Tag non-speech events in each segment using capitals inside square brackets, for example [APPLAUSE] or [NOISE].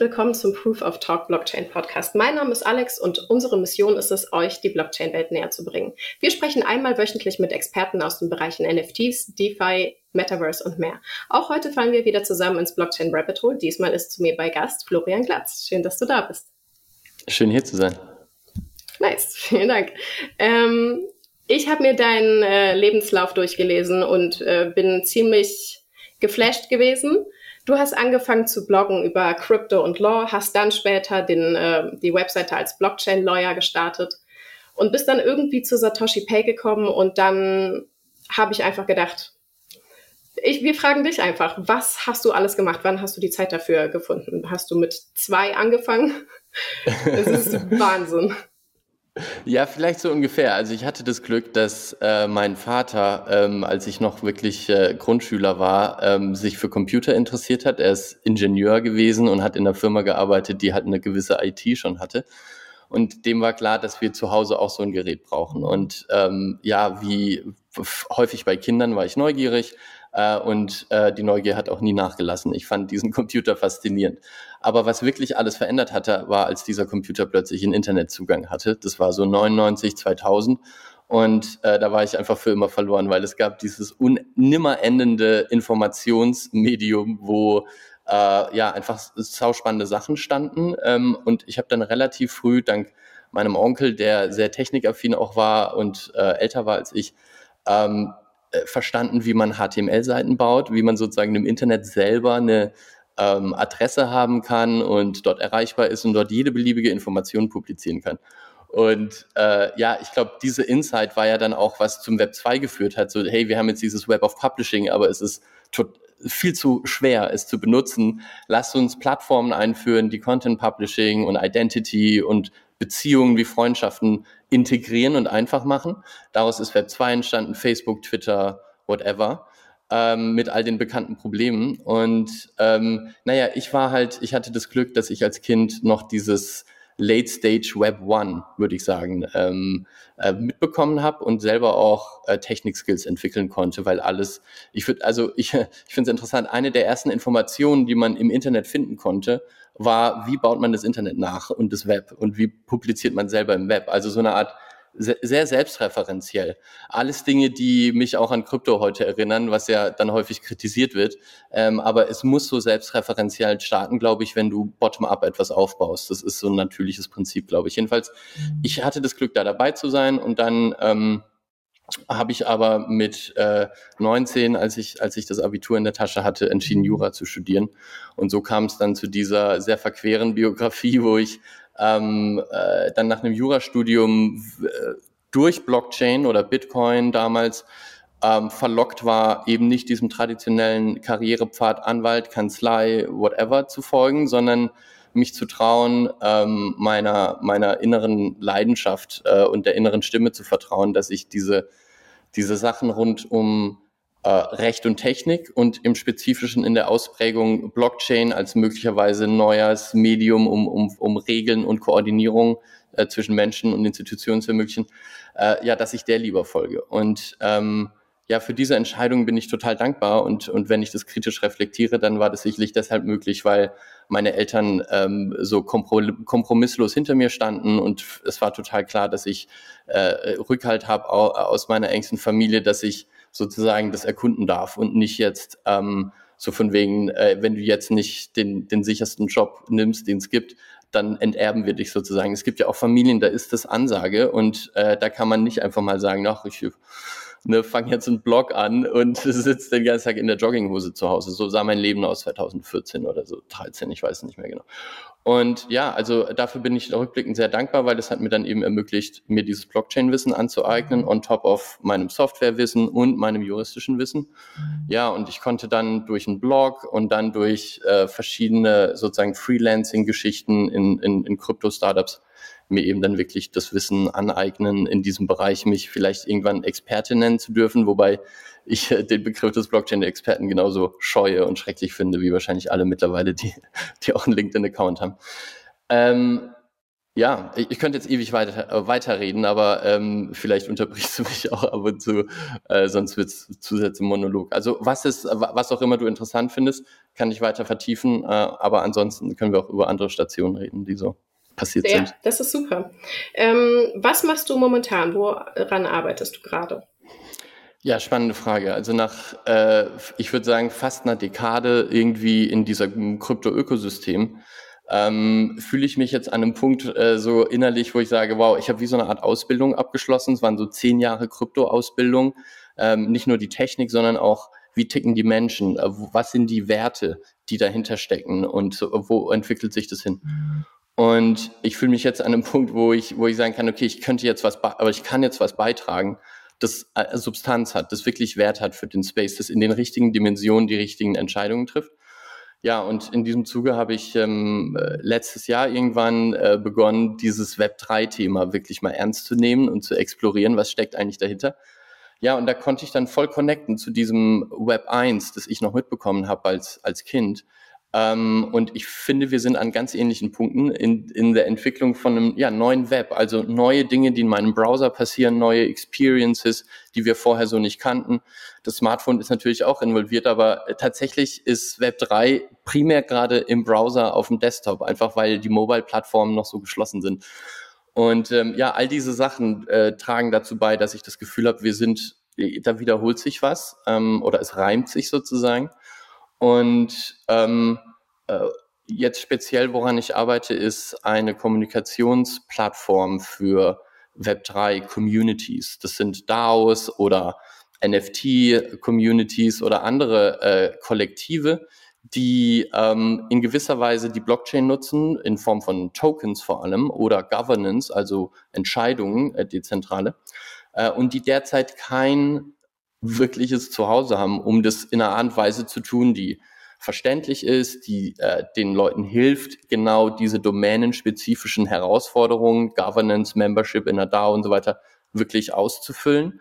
Willkommen zum Proof of Talk Blockchain Podcast. Mein Name ist Alex und unsere Mission ist es, euch die Blockchain-Welt näher zu bringen. Wir sprechen einmal wöchentlich mit Experten aus den Bereichen NFTs, DeFi, Metaverse und mehr. Auch heute fallen wir wieder zusammen ins Blockchain Rabbit Hole. Diesmal ist zu mir bei Gast Florian Glatz. Schön, dass du da bist. Schön hier zu sein. Nice, [LAUGHS] vielen Dank. Ähm, ich habe mir deinen äh, Lebenslauf durchgelesen und äh, bin ziemlich geflasht gewesen. Du hast angefangen zu bloggen über Crypto und Law, hast dann später den, äh, die Webseite als Blockchain-Lawyer gestartet und bist dann irgendwie zu Satoshi Pay gekommen und dann habe ich einfach gedacht, ich, wir fragen dich einfach, was hast du alles gemacht? Wann hast du die Zeit dafür gefunden? Hast du mit zwei angefangen? [LAUGHS] Das ist [LAUGHS] Wahnsinn. Ja, vielleicht so ungefähr. Also ich hatte das Glück, dass äh, mein Vater, ähm, als ich noch wirklich äh, Grundschüler war, ähm, sich für Computer interessiert hat. Er ist Ingenieur gewesen und hat in einer Firma gearbeitet, die halt eine gewisse IT schon hatte. Und dem war klar, dass wir zu Hause auch so ein Gerät brauchen. Und ähm, ja, wie häufig bei Kindern war ich neugierig äh, und äh, die Neugier hat auch nie nachgelassen. Ich fand diesen Computer faszinierend. Aber was wirklich alles verändert hatte, war, als dieser Computer plötzlich einen Internetzugang hatte. Das war so 99, 2000. Und äh, da war ich einfach für immer verloren, weil es gab dieses nimmer endende Informationsmedium, wo äh, ja einfach sauspannende Sachen standen. Ähm, und ich habe dann relativ früh, dank meinem Onkel, der sehr technikaffin auch war und äh, älter war als ich, ähm, äh, verstanden, wie man HTML-Seiten baut, wie man sozusagen im Internet selber eine ähm, Adresse haben kann und dort erreichbar ist und dort jede beliebige Information publizieren kann. Und äh, ja, ich glaube, diese Insight war ja dann auch, was zum Web 2 geführt hat. So, hey, wir haben jetzt dieses Web of Publishing, aber es ist viel zu schwer, es zu benutzen. Lasst uns Plattformen einführen, die Content Publishing und Identity und Beziehungen wie Freundschaften integrieren und einfach machen. Daraus ist Web 2 entstanden, Facebook, Twitter, whatever, ähm, mit all den bekannten Problemen. Und ähm, naja, ich war halt, ich hatte das Glück, dass ich als Kind noch dieses Late Stage Web One, würde ich sagen, ähm, äh, mitbekommen habe und selber auch äh, Technik-Skills entwickeln konnte, weil alles, ich würde, also ich, [LAUGHS] ich finde es interessant, eine der ersten Informationen, die man im Internet finden konnte, war, wie baut man das Internet nach und das Web und wie publiziert man selber im Web. Also so eine Art sehr selbstreferenziell. Alles Dinge, die mich auch an Krypto heute erinnern, was ja dann häufig kritisiert wird. Ähm, aber es muss so selbstreferenziell starten, glaube ich, wenn du bottom-up etwas aufbaust. Das ist so ein natürliches Prinzip, glaube ich. Jedenfalls, ich hatte das Glück, da dabei zu sein und dann ähm, habe ich aber mit äh, 19, als ich, als ich das Abitur in der Tasche hatte, entschieden, Jura zu studieren. Und so kam es dann zu dieser sehr verqueren Biografie, wo ich ähm, äh, dann nach einem Jurastudium äh, durch Blockchain oder Bitcoin damals ähm, verlockt war, eben nicht diesem traditionellen Karrierepfad Anwalt, Kanzlei, whatever zu folgen, sondern mich zu trauen, ähm, meiner, meiner inneren Leidenschaft äh, und der inneren Stimme zu vertrauen, dass ich diese, diese Sachen rund um Recht und Technik und im Spezifischen in der Ausprägung Blockchain als möglicherweise neues Medium, um, um, um Regeln und Koordinierung äh, zwischen Menschen und Institutionen zu ermöglichen, äh, ja, dass ich der lieber folge. Und ähm, ja, für diese Entscheidung bin ich total dankbar und, und wenn ich das kritisch reflektiere, dann war das sicherlich deshalb möglich, weil meine Eltern ähm, so kompromisslos hinter mir standen und es war total klar, dass ich äh, Rückhalt habe aus meiner engsten Familie, dass ich sozusagen das erkunden darf und nicht jetzt ähm, so von wegen, äh, wenn du jetzt nicht den, den sichersten Job nimmst, den es gibt, dann enterben wir dich sozusagen. Es gibt ja auch Familien, da ist das Ansage und äh, da kann man nicht einfach mal sagen, ach, ich ne, fange jetzt einen Blog an und [LAUGHS] sitze den ganzen Tag in der Jogginghose zu Hause. So sah mein Leben aus 2014 oder so, 13, ich weiß nicht mehr genau. Und ja, also dafür bin ich rückblickend sehr dankbar, weil es hat mir dann eben ermöglicht, mir dieses Blockchain-Wissen anzueignen, on top of meinem Software-Wissen und meinem juristischen Wissen. Ja, und ich konnte dann durch einen Blog und dann durch äh, verschiedene sozusagen Freelancing-Geschichten in, in, in Krypto-Startups mir eben dann wirklich das Wissen aneignen, in diesem Bereich mich vielleicht irgendwann Experte nennen zu dürfen, wobei ich äh, den Begriff des Blockchain-Experten genauso scheue und schrecklich finde, wie wahrscheinlich alle mittlerweile, die, [LAUGHS] die auch einen LinkedIn-Account haben. Ähm, Ja, ich, könnte jetzt ewig weiter, äh, weiterreden, aber ähm, vielleicht unterbrichst du mich [LAUGHS] auch ab und zu, äh, sonst wird es zusätzlich Monolog. Also was ist, was auch immer du interessant findest, kann ich weiter vertiefen, äh, aber ansonsten können wir auch über andere Stationen reden, die so passiert ja, sind. Das ist super. Ähm, was machst du momentan? Woran arbeitest du gerade? Ja, spannende Frage. Also nach, äh, ich würde sagen, fast einer Dekade irgendwie in diesem Krypto-Ökosystem ähm, fühle ich mich jetzt an einem Punkt äh, so innerlich, wo ich sage, wow, ich habe wie so eine Art Ausbildung abgeschlossen. Es waren so zehn Jahre Krypto-Ausbildung. Ähm, nicht nur die Technik, sondern auch, wie ticken die Menschen? Äh, was sind die Werte, die dahinter stecken? Und wo entwickelt sich das hin? Und ich fühle mich jetzt an einem [LAUGHS] Punkt, wo ich, wo ich sagen kann, okay, ich könnte jetzt was, aber ich kann jetzt was beitragen, das äh, Substanz hat, das wirklich Wert hat für den Space, das in den richtigen Dimensionen die richtigen Entscheidungen trifft. Ja, und in diesem Zuge habe ich ähm, äh, letztes Jahr irgendwann äh, begonnen, dieses Web3-Thema wirklich mal ernst zu nehmen und zu explorieren, was steckt eigentlich dahinter. Ja, und da konnte ich dann voll connecten zu diesem Web 1, das ich noch mitbekommen habe als, als Kind. Ähm, und ich finde, wir sind an ganz ähnlichen Punkten in, in der Entwicklung von einem ja, neuen Web, also neue Dinge, die in meinem Browser passieren, neue Experiences, die wir vorher so nicht kannten. Das Smartphone ist natürlich auch involviert, aber tatsächlich ist Web 3 primär gerade im Browser auf dem Desktop, einfach weil die Mobile-Plattformen noch so geschlossen sind. Und ähm, ja, all diese Sachen äh, tragen dazu bei, dass ich das Gefühl habe, wir sind, da wiederholt sich was ähm, oder es reimt sich sozusagen. Und ähm, äh, jetzt speziell, woran ich arbeite, ist eine Kommunikationsplattform für Web3 Communities. Das sind DAOs oder NFT-Communities oder andere äh, Kollektive, die ähm, in gewisser Weise die Blockchain nutzen, in Form von Tokens vor allem oder Governance, also Entscheidungen, äh, dezentrale, äh, und die derzeit kein wirkliches Zuhause haben, um das in einer Art und Weise zu tun, die verständlich ist, die äh, den Leuten hilft, genau diese domänenspezifischen Herausforderungen, Governance, Membership in der DAO und so weiter, wirklich auszufüllen.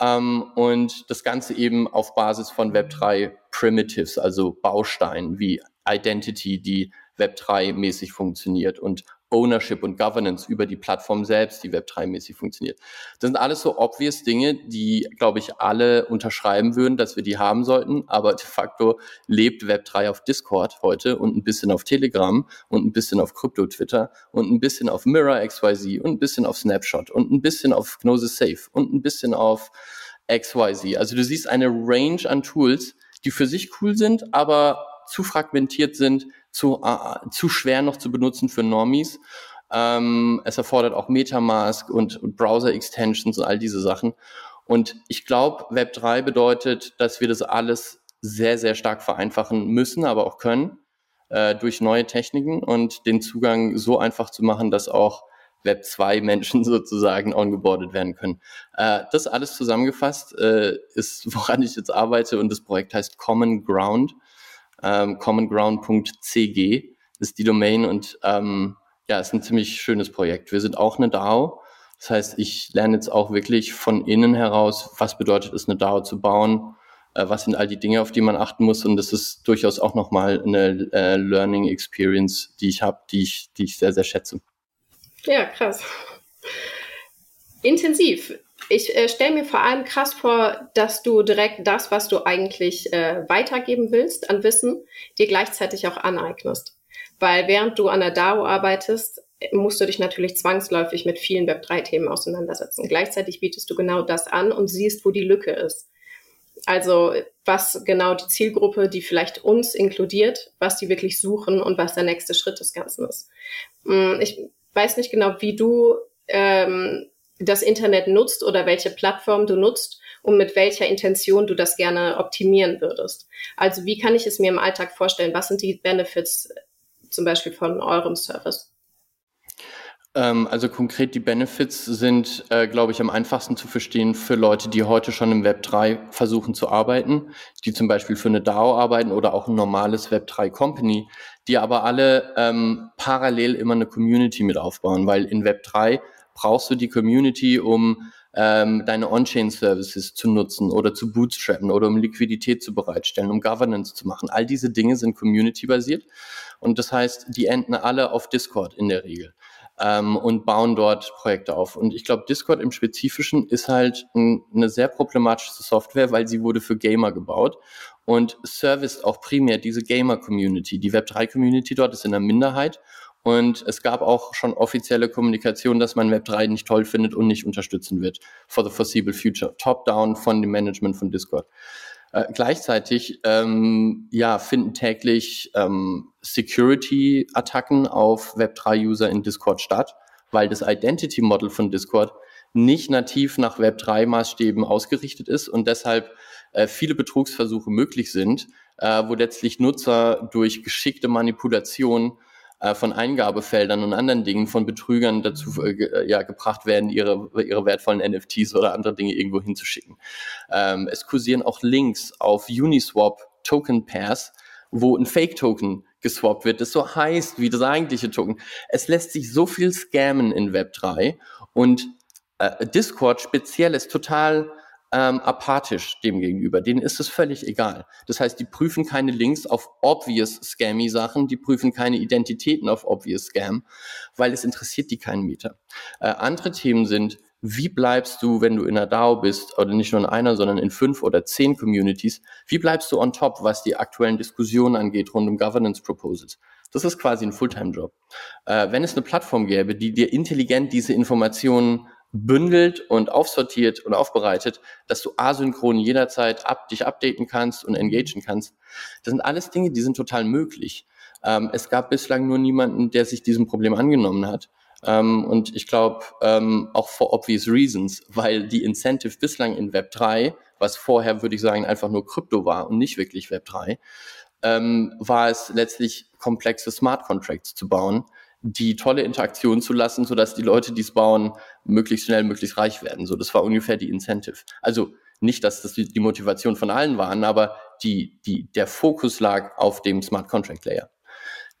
Ähm, und das Ganze eben auf Basis von Web3 Primitives, also Bausteinen wie Identity, die Web3-mäßig funktioniert und Ownership und Governance über die Plattform selbst, die Web3-mäßig funktioniert. Das sind alles so obvious Dinge, die, glaube ich, alle unterschreiben würden, dass wir die haben sollten. Aber de facto lebt Web3 auf Discord heute und ein bisschen auf Telegram und ein bisschen auf Crypto-Twitter und ein bisschen auf Mirror XYZ und ein bisschen auf Snapshot und ein bisschen auf Gnosis Safe und ein bisschen auf XYZ. Also du siehst eine Range an Tools, die für sich cool sind, aber zu fragmentiert sind, zu, äh, zu schwer noch zu benutzen für Normies. Ähm, es erfordert auch Metamask und, und Browser-Extensions und all diese Sachen. Und ich glaube, Web 3 bedeutet, dass wir das alles sehr, sehr stark vereinfachen müssen, aber auch können äh, durch neue Techniken und den Zugang so einfach zu machen, dass auch Web 2 [LAUGHS] Menschen sozusagen ongeboardet werden können. Äh, das alles zusammengefasst äh, ist, woran ich jetzt arbeite und das Projekt heißt Common Ground ähm, commonground.cg ist die Domain und ähm, ja, ist ein ziemlich schönes Projekt. Wir sind auch eine DAO. Das heißt, ich lerne jetzt auch wirklich von innen heraus, was bedeutet es, eine DAO zu bauen, äh, was sind all die Dinge, auf die man achten muss. Und das ist durchaus auch nochmal eine äh, Learning Experience, die ich habe, die ich, die ich sehr, sehr schätze. Ja, krass. Intensiv. Ich äh, stelle mir vor allem krass vor, dass du direkt das, was du eigentlich äh, weitergeben willst an Wissen, dir gleichzeitig auch aneignest. Weil während du an der DAO arbeitest, musst du dich natürlich zwangsläufig mit vielen Web3-Themen auseinandersetzen. Gleichzeitig bietest du genau das an und siehst, wo die Lücke ist. Also was genau die Zielgruppe, die vielleicht uns inkludiert, was die wirklich suchen und was der nächste Schritt des Ganzen ist. Hm, ich weiß nicht genau, wie du ähm, das Internet nutzt oder welche Plattform du nutzt und mit welcher Intention du das gerne optimieren würdest. Also wie kann ich es mir im Alltag vorstellen? Was sind die Benefits äh, zum Beispiel von eurem Service? Ähm, also konkret die Benefits sind, äh, glaube ich, am einfachsten zu verstehen für Leute, die heute schon im Web 3 versuchen zu arbeiten, die zum Beispiel für eine DAO arbeiten oder auch ein normales Web 3 Company, die aber alle ähm, parallel immer eine Community mit aufbauen, weil in Web 3 brauchst du die Community, um ähm, deine On-Chain-Services zu nutzen oder zu bootstrappen oder um Liquidität zu bereitstellen, um Governance zu machen. All diese Dinge sind community-basiert und das heißt, die enden alle auf Discord in der Regel. ähm, und bauen dort Projekte auf. Und ich glaube, Discord im Spezifischen ist halt ein, eine sehr problematische Software, weil sie wurde für Gamer gebaut und serviced auch primär diese Gamer-Community. Die Web3-Community dort ist in der Minderheit und es gab auch schon offizielle Kommunikation, dass man Web3 nicht toll findet und nicht unterstützen wird for the foreseeable future. Top-down von dem Management von Discord. Äh, gleichzeitig ähm, ja, finden täglich ähm, Security-Attacken auf Web3-User in Discord statt, weil das Identity-Model von Discord nicht nativ nach Web3-Maßstäben ausgerichtet ist und deshalb äh, viele Betrugsversuche möglich sind, äh, wo letztlich Nutzer durch geschickte Manipulation äh, von Eingabefeldern und anderen Dingen von Betrügern dazu äh, äh, ja, gebracht werden, ihre, ihre wertvollen NFTs oder andere Dinge irgendwo hinzuschicken. Ähm, es kursieren auch Links auf Uniswap Token Pairs, wo ein Fake-Token geswappt wird, das so heißt wie das eigentliche Token. Es lässt sich so viel scammen in Web3 und äh, Discord speziell ist total ähm, apathisch dem gegenüber. Denen ist es völlig egal. Das heißt, die prüfen keine Links auf obvious scammy Sachen, die prüfen keine Identitäten auf obvious Scam, weil es interessiert die keinen Meter. Äh, andere Themen sind, wie bleibst du, wenn du in einer DAO bist, oder nicht nur in einer, sondern in fünf oder zehn Communities, wie bleibst du on top, was die aktuellen Diskussionen angeht rund um Governance Proposals? Das ist quasi ein Fulltime-Job. Äh, wenn es eine Plattform gäbe, die dir intelligent diese Informationen bündelt und aufsortiert und aufbereitet, dass du asynchron jederzeit up, dich updaten kannst und engagen kannst. Das sind alles Dinge, die sind total möglich. Ähm, es gab bislang nur niemanden, der sich diesem Problem angenommen hat. Ähm, und ich glaube, ähm, auch for obvious reasons, weil die Incentive bislang in Web 3, was vorher, würde ich sagen, einfach nur Krypto war und nicht wirklich Web 3, ähm, war es letztlich komplexe Smart Contracts zu bauen, die tolle Interaktion zu lassen, sodass die Leute, die es bauen, möglichst schnell, möglichst reich werden. So, das war ungefähr die Incentive. Also nicht, dass das die Motivation von allen waren, aber die, die, der Fokus lag auf dem Smart Contract Layer.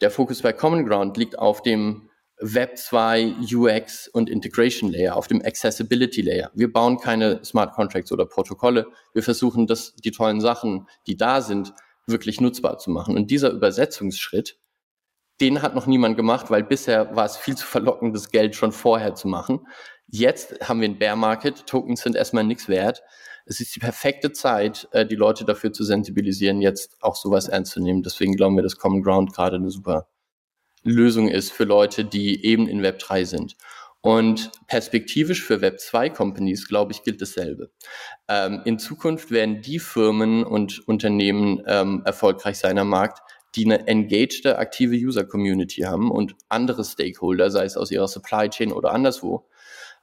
Der Fokus bei Common Ground liegt auf dem Web 2 UX und Integration Layer, auf dem Accessibility Layer. Wir bauen keine Smart Contracts oder Protokolle. Wir versuchen, das, die tollen Sachen, die da sind, wirklich nutzbar zu machen. Und dieser Übersetzungsschritt den hat noch niemand gemacht, weil bisher war es viel zu verlockend, das Geld schon vorher zu machen. Jetzt haben wir einen Bear Market, Tokens sind erstmal nichts wert. Es ist die perfekte Zeit, äh, die Leute dafür zu sensibilisieren, jetzt auch sowas ernst zu nehmen. Deswegen glauben wir, dass Common Ground gerade eine super Lösung ist für Leute, die eben in Web 3 sind. Und perspektivisch für Web 2 Companies, glaube ich, gilt dasselbe. Ähm, in Zukunft werden die Firmen und Unternehmen ähm, erfolgreich sein am Markt, die eine engagte, aktive User-Community haben und andere Stakeholder, sei es aus ihrer Supply Chain oder anderswo,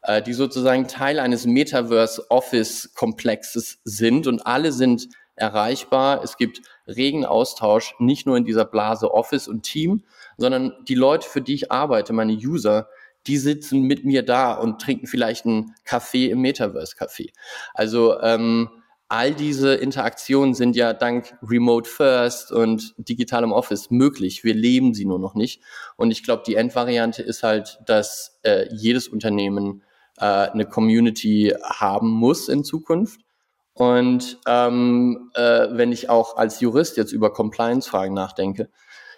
äh, die sozusagen Teil eines Metaverse-Office-Komplexes sind und alle sind erreichbar. Es gibt regen Austausch, nicht nur in dieser Blase Office und Team, sondern die Leute, für die ich arbeite, meine User, die sitzen mit mir da und trinken vielleicht einen Kaffee im Metaverse-Café. Also ähm, all diese Interaktionen sind ja dank Remote First und digitalem Office möglich. Wir leben sie nur noch nicht. Und ich glaube, die Endvariante ist halt, dass äh, jedes Unternehmen äh, eine Community haben muss in Zukunft. Und ähm, äh, wenn ich auch als Jurist jetzt über Compliance-Fragen nachdenke,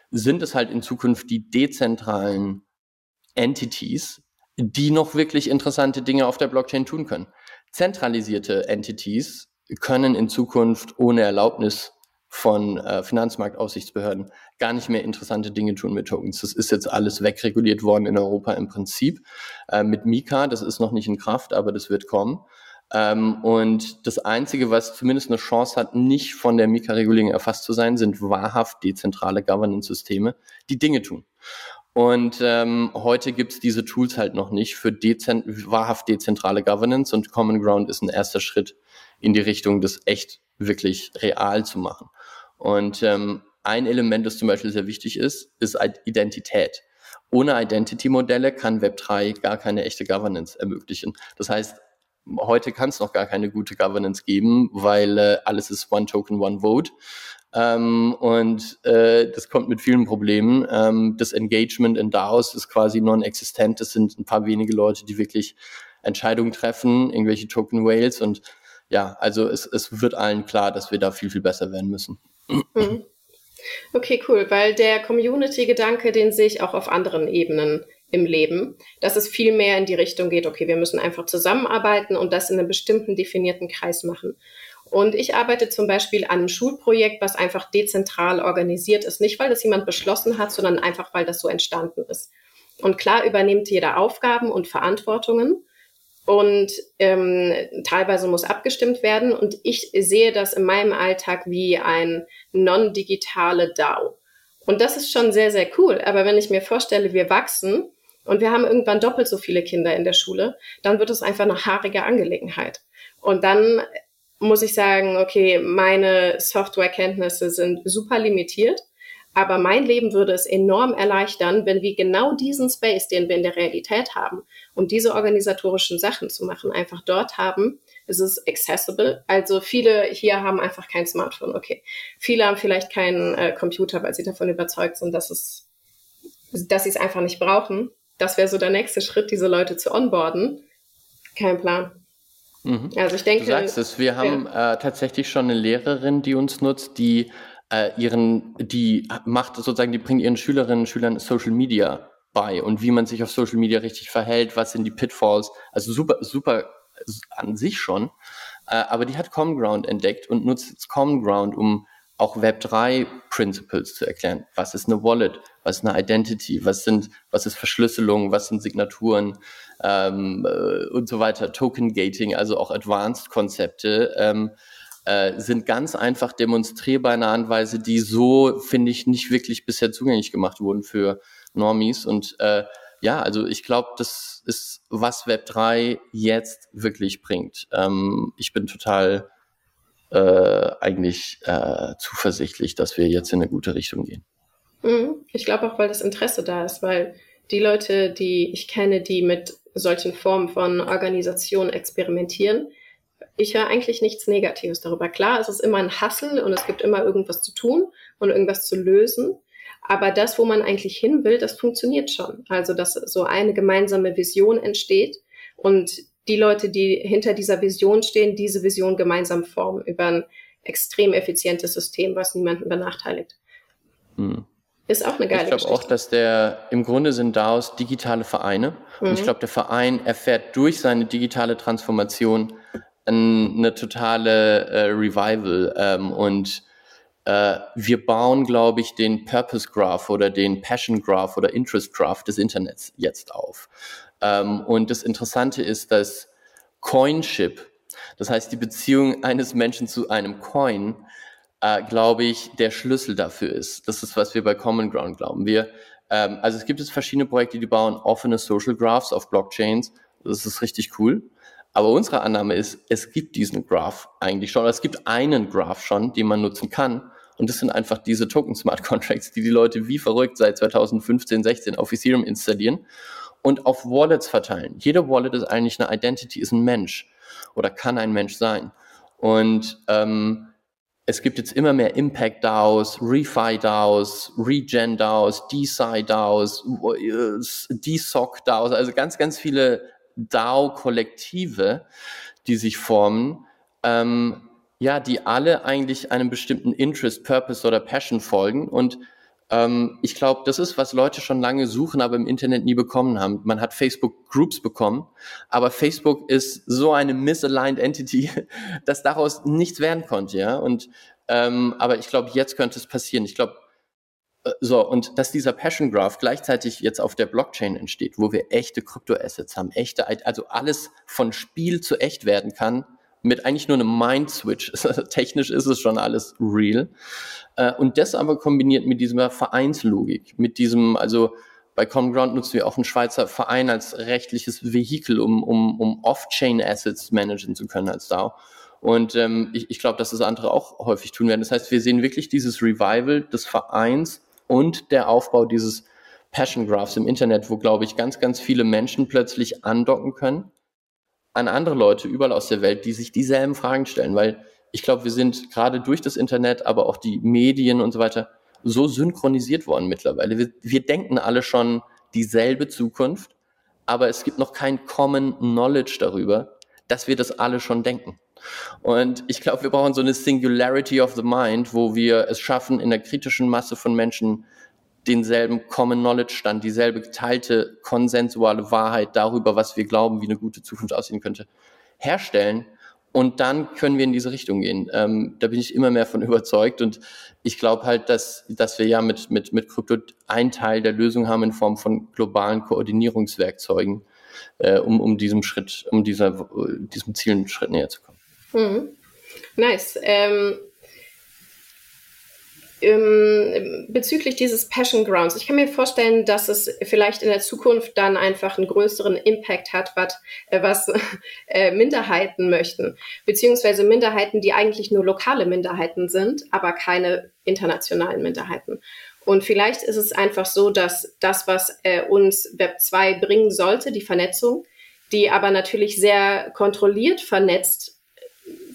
sind es halt in Zukunft die dezentralen Entities, die noch wirklich interessante Dinge auf der Blockchain tun können. Zentralisierte Entities können in Zukunft ohne Erlaubnis von äh, Finanzmarktaufsichtsbehörden gar nicht mehr interessante Dinge tun mit Tokens. Das ist jetzt alles wegreguliert worden in Europa im Prinzip. Äh, mit Mika, das ist noch nicht in Kraft, aber das wird kommen. Ähm, und das Einzige, was zumindest eine Chance hat, nicht von der Mika-Regulierung erfasst zu sein, sind wahrhaft dezentrale Governance-Systeme, die Dinge tun. Und ähm, heute gibt's diese Tools halt noch nicht für dezent wahrhaft dezentrale Governance und Common Ground ist ein erster Schritt in die Richtung, das echt wirklich real zu machen. Und ähm, ein Element, das zum Beispiel sehr wichtig ist, ist Identität. Ohne Identity-Modelle kann Web3 gar keine echte Governance ermöglichen. Das heißt, heute kann es noch gar keine gute Governance geben, weil äh, alles ist One Token, One Vote. Ähm, und äh, das kommt mit vielen Problemen. Ähm, das Engagement in DAOs ist quasi non-existent. Es sind ein paar wenige Leute, die wirklich Entscheidungen treffen, irgendwelche Token Whales und ja, also es, es wird allen klar, dass wir da viel, viel besser werden müssen. Mhm. Okay, cool, weil der Community-Gedanke, den sehe ich auch auf anderen Ebenen im Leben, dass es viel mehr in die Richtung geht, okay, wir müssen einfach zusammenarbeiten und das in einem bestimmten definierten Kreis machen. Und ich arbeite zum Beispiel an einem Schulprojekt, was einfach dezentral organisiert ist. Nicht, weil das jemand beschlossen hat, sondern einfach, weil das so entstanden ist. Und klar übernimmt jeder Aufgaben und Verantwortungen. Und ähm, teilweise muss abgestimmt werden. Und ich sehe das in meinem Alltag wie ein non-digitale DAO. Und das ist schon sehr, sehr cool. Aber wenn ich mir vorstelle, wir wachsen und wir haben irgendwann doppelt so viele Kinder in der Schule, dann wird es einfach eine haarige Angelegenheit. Und dann muss ich sagen, okay, meine Softwarekenntnisse sind super limitiert, aber mein Leben würde es enorm erleichtern, wenn wir genau diesen Space, den wir in der Realität haben, um diese organisatorischen Sachen zu machen, einfach dort haben. Es ist accessible. Also viele hier haben einfach kein Smartphone. Okay, viele haben vielleicht keinen äh, Computer, weil sie davon überzeugt sind, dass es, dass sie es einfach nicht brauchen. Das wäre so der nächste Schritt, diese Leute zu onboarden. Kein Plan. Mhm. Also ich denke. Du sagst es, wir haben ja. äh, tatsächlich schon eine Lehrerin, die uns nutzt, die äh, ihren, die macht sozusagen, die bringt ihren Schülerinnen und Schülern Social Media bei und wie man sich auf Social Media richtig verhält, was sind die Pitfalls. Also super, super an sich schon. Äh, aber die hat Common Ground entdeckt und nutzt jetzt Common Ground, um auch Web3 Principles zu erklären. Was ist eine Wallet? Was ist eine Identity? Was sind, was ist Verschlüsselung? Was sind Signaturen? Ähm, äh, und so weiter. Token Gating, also auch Advanced Konzepte, ähm, äh, sind ganz einfach demonstrierbar in einer Art und Weise, die so, finde ich, nicht wirklich bisher zugänglich gemacht wurden für Normies. Und äh, ja, also ich glaube, das ist, was Web3 jetzt wirklich bringt. Ähm, ich bin total äh, eigentlich äh, zuversichtlich, dass wir jetzt in eine gute Richtung gehen. Mhm. Ich glaube auch, weil das Interesse da ist, weil die Leute, die ich kenne, die mit solchen Formen von Organisation experimentieren, ich höre eigentlich nichts Negatives darüber. Klar, es ist immer ein Hassel und es gibt immer irgendwas zu tun und irgendwas zu lösen. Aber das, wo man eigentlich hin will, das funktioniert schon. Also, dass so eine gemeinsame Vision entsteht und die Leute, die hinter dieser Vision stehen, diese Vision gemeinsam formen über ein extrem effizientes System, was niemanden benachteiligt. Hm. Ist auch eine geile Ich glaube auch, dass der, im Grunde sind DAOs digitale Vereine. Mhm. Und ich mhm. glaube, der Verein erfährt durch seine digitale Transformation eine totale äh, Revival. Ähm, und äh, wir bauen, glaube ich, den Purpose Graph oder den Passion Graph oder Interest Graph des Internets jetzt auf. Ähm, und das Interessante ist, dass Coinship, das heißt die Beziehung eines Menschen zu einem Coin, äh, glaube ich, der Schlüssel dafür ist. Das ist, was wir bei Common Ground glauben. Wir, ähm, also es gibt jetzt verschiedene Projekte, die bauen offene Social Graphs auf Blockchains. Das ist richtig cool. Aber unsere Annahme ist, es gibt diesen Graph eigentlich schon. Es gibt einen Graph schon, den man nutzen kann. Und das sind einfach diese Token Smart [LAUGHS] Contracts, die die Leute wie verrückt seit 2015, 16 auf Ethereum installieren und auf Wallets verteilen. Jede Wallet ist eigentlich eine Identity, ist ein Mensch oder kann ein Mensch sein. Und ähm, es gibt jetzt immer mehr Impact DAOs, Refi DAOs, Regen DAOs, DeSci DAOs, DeSoc DAOs, also ganz, ganz viele DAO-Kollektive, die sich formen, ähm, ja, die alle eigentlich einem bestimmten Interest, Purpose oder Passion folgen und ähm, ich glaube, das ist, was Leute schon lange suchen, aber im Internet nie bekommen haben. Man hat Facebook Groups bekommen, aber Facebook ist so eine misaligned Entity, [LAUGHS] dass daraus nichts werden konnte, ja. Und ähm, aber ich glaube, jetzt könnte es passieren. Ich glaube, so, und dass dieser Passion Graph gleichzeitig jetzt auf der Blockchain entsteht, wo wir echte Kryptoassets haben, echte, also alles von Spiel zu echt werden kann, mit eigentlich nur einem Mind-Switch. [LAUGHS] Technisch ist es schon alles real. Äh, und das aber kombiniert mit dieser Vereinslogik, mit diesem, also bei Common Ground nutzen wir auch einen Schweizer Verein als rechtliches Vehikel, um, um, um Off-Chain-Assets managen zu können als DAO. Und ähm, ich, ich glaube, dass das andere auch häufig tun werden. Das heißt, wir sehen wirklich dieses Revival des Vereins und der Aufbau dieses Passion Graphs im Internet, wo, glaube ich, ganz, ganz viele Menschen plötzlich andocken können an andere Leute überall aus der Welt, die sich dieselben Fragen stellen, weil ich glaube, wir sind gerade durch das Internet, aber auch die Medien und so weiter so synchronisiert worden mittlerweile. Wir, wir denken alle schon dieselbe Zukunft, aber es gibt noch kein Common Knowledge darüber, dass wir das alle schon denken. Und ich glaube, wir brauchen so eine Singularity of the Mind, wo wir es schaffen, in der kritischen Masse von Menschen denselben Common Knowledge Stand, dieselbe geteilte konsensuale Wahrheit darüber, was wir glauben, wie eine gute Zukunft aussehen könnte, herstellen. Und dann können wir in diese Richtung gehen. Ähm, da bin ich immer mehr von [LAUGHS] überzeugt. Und ich glaube halt, dass, dass wir ja mit, mit, mit Krypto einen Teil der Lösung haben in Form von globalen Koordinierungswerkzeugen, äh, um, um diesem Schritt, um dieser, diesem Ziel einen Schritt näher zu kommen. Mhm. Nice. Ähm, ähm, bezüglich dieses Passion Grounds, ich kann mir vorstellen, dass es vielleicht in der Zukunft dann einfach einen größeren Impact hat, was, äh, was [LAUGHS] äh, Minderheiten möchten, beziehungsweise Minderheiten, die eigentlich nur lokale Minderheiten sind, aber keine internationalen Minderheiten. Und vielleicht ist es einfach so, dass das, was äh, uns Web 2 bringen sollte, die Vernetzung, die aber natürlich sehr kontrolliert vernetzt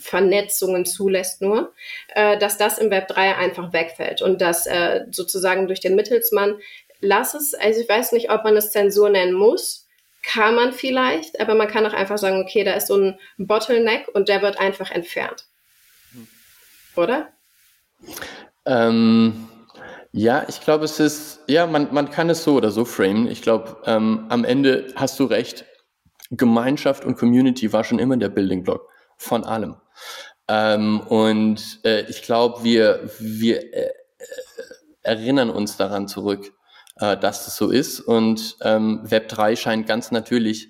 Vernetzungen zulässt nur, äh, dass das im Web 3 einfach wegfällt und dass äh, sozusagen durch den Mittelsmann, lass es, also ich weiß nicht, ob man es Zensur nennen muss, kann man vielleicht, aber man kann auch einfach sagen, okay, da ist so ein Bottleneck und der wird einfach entfernt. Oder? Ähm, ja, ich glaube, es ist, ja, man, man kann es so oder so framen. Ich glaube, ähm, am Ende hast du recht. Gemeinschaft und Community war schon immer der Building Block von allem. Ähm, und äh, ich glaube, wir, wir äh, erinnern uns daran zurück, äh, dass das so ist. Und ähm, Web 3 scheint ganz natürlich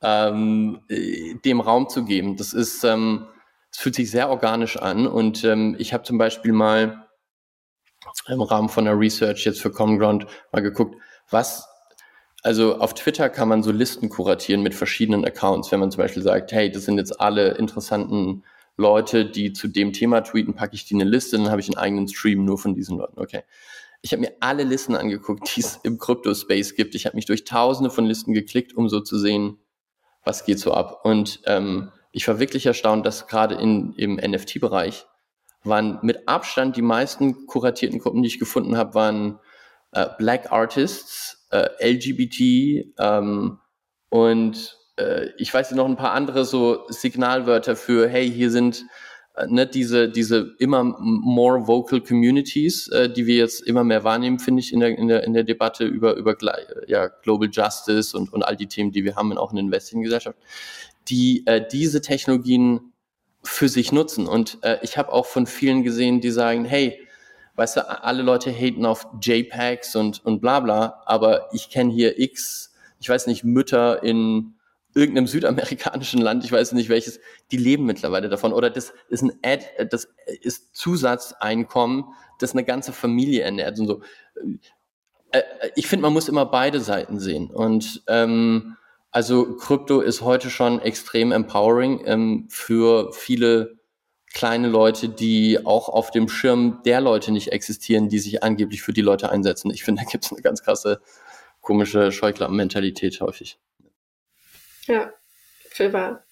ähm, äh, dem Raum zu geben. Das ist, ähm, fühlt sich sehr organisch an. Und ähm, ich habe zum Beispiel mal im Rahmen von der Research jetzt für Common Ground mal geguckt, was also auf Twitter kann man so Listen kuratieren mit verschiedenen Accounts. Wenn man zum Beispiel sagt, hey, das sind jetzt alle interessanten Leute, die zu dem Thema tweeten, packe ich die in eine Liste, dann habe ich einen eigenen Stream nur von diesen Leuten. Okay. Ich habe mir alle Listen angeguckt, die es im Crypto-Space gibt. Ich habe mich durch tausende von Listen geklickt, um so zu sehen, was geht so ab. Und ähm, ich war wirklich erstaunt, dass gerade in, im NFT-Bereich waren mit Abstand die meisten kuratierten Gruppen, die ich gefunden habe, waren äh, Black Artists, äh, LGBT ähm, und äh, ich weiß noch ein paar andere so Signalwörter für, hey, hier sind äh, ne, diese, diese immer more vocal Communities, äh, die wir jetzt immer mehr wahrnehmen, finde ich, in der, in der, in der Debatte über, über ja, Global Justice und, und all die Themen, die wir haben, auch in der westlichen Gesellschaft, die äh, diese Technologien für sich nutzen. Und äh, ich habe auch von vielen gesehen, die sagen, hey, weißt du, alle Leute haten auf JPEGs und, und bla bla, aber ich kenne hier X, ich weiß nicht, Mütter in irgendeinem südamerikanischen Land, ich weiß nicht welches, die leben mittlerweile davon. Oder das ist ein Ad, das ist Zusatzeinkommen, das eine ganze Familie ernährt und so. Äh, ich finde, man muss immer beide Seiten sehen. Und ähm, also Krypto ist heute schon extrem empowering ähm, für viele kleine Leute, die auch auf dem Schirm der Leute nicht existieren, die sich angeblich für die Leute einsetzen. Ich finde, da gibt es eine ganz krasse, komische Scheuklappen-Mentalität häufig. Ja, für wahr.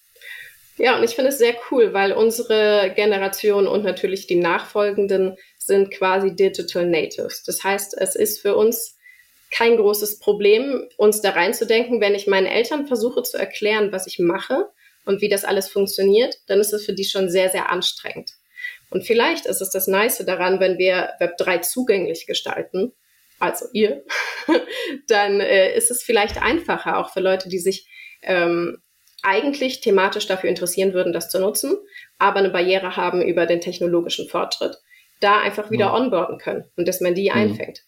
Ja, und ich finde es sehr cool, weil unsere Generation und natürlich die nachfolgenden sind quasi Digital Natives. Das heißt, es ist für uns kein großes Problem, uns da reinzudenken. Wenn ich meinen Eltern versuche zu erklären, was ich mache, und wie das alles funktioniert, dann ist es für die schon sehr, sehr anstrengend. Und vielleicht ist es das Nice daran, wenn wir Web 3 zugänglich gestalten, also ihr, [LAUGHS] dann äh, ist es vielleicht einfacher auch für Leute, die sich ähm, eigentlich thematisch dafür interessieren würden, das zu nutzen, aber eine Barriere haben über den technologischen Fortschritt, da einfach wieder ja. onboarden können und dass man die mhm. einfängt.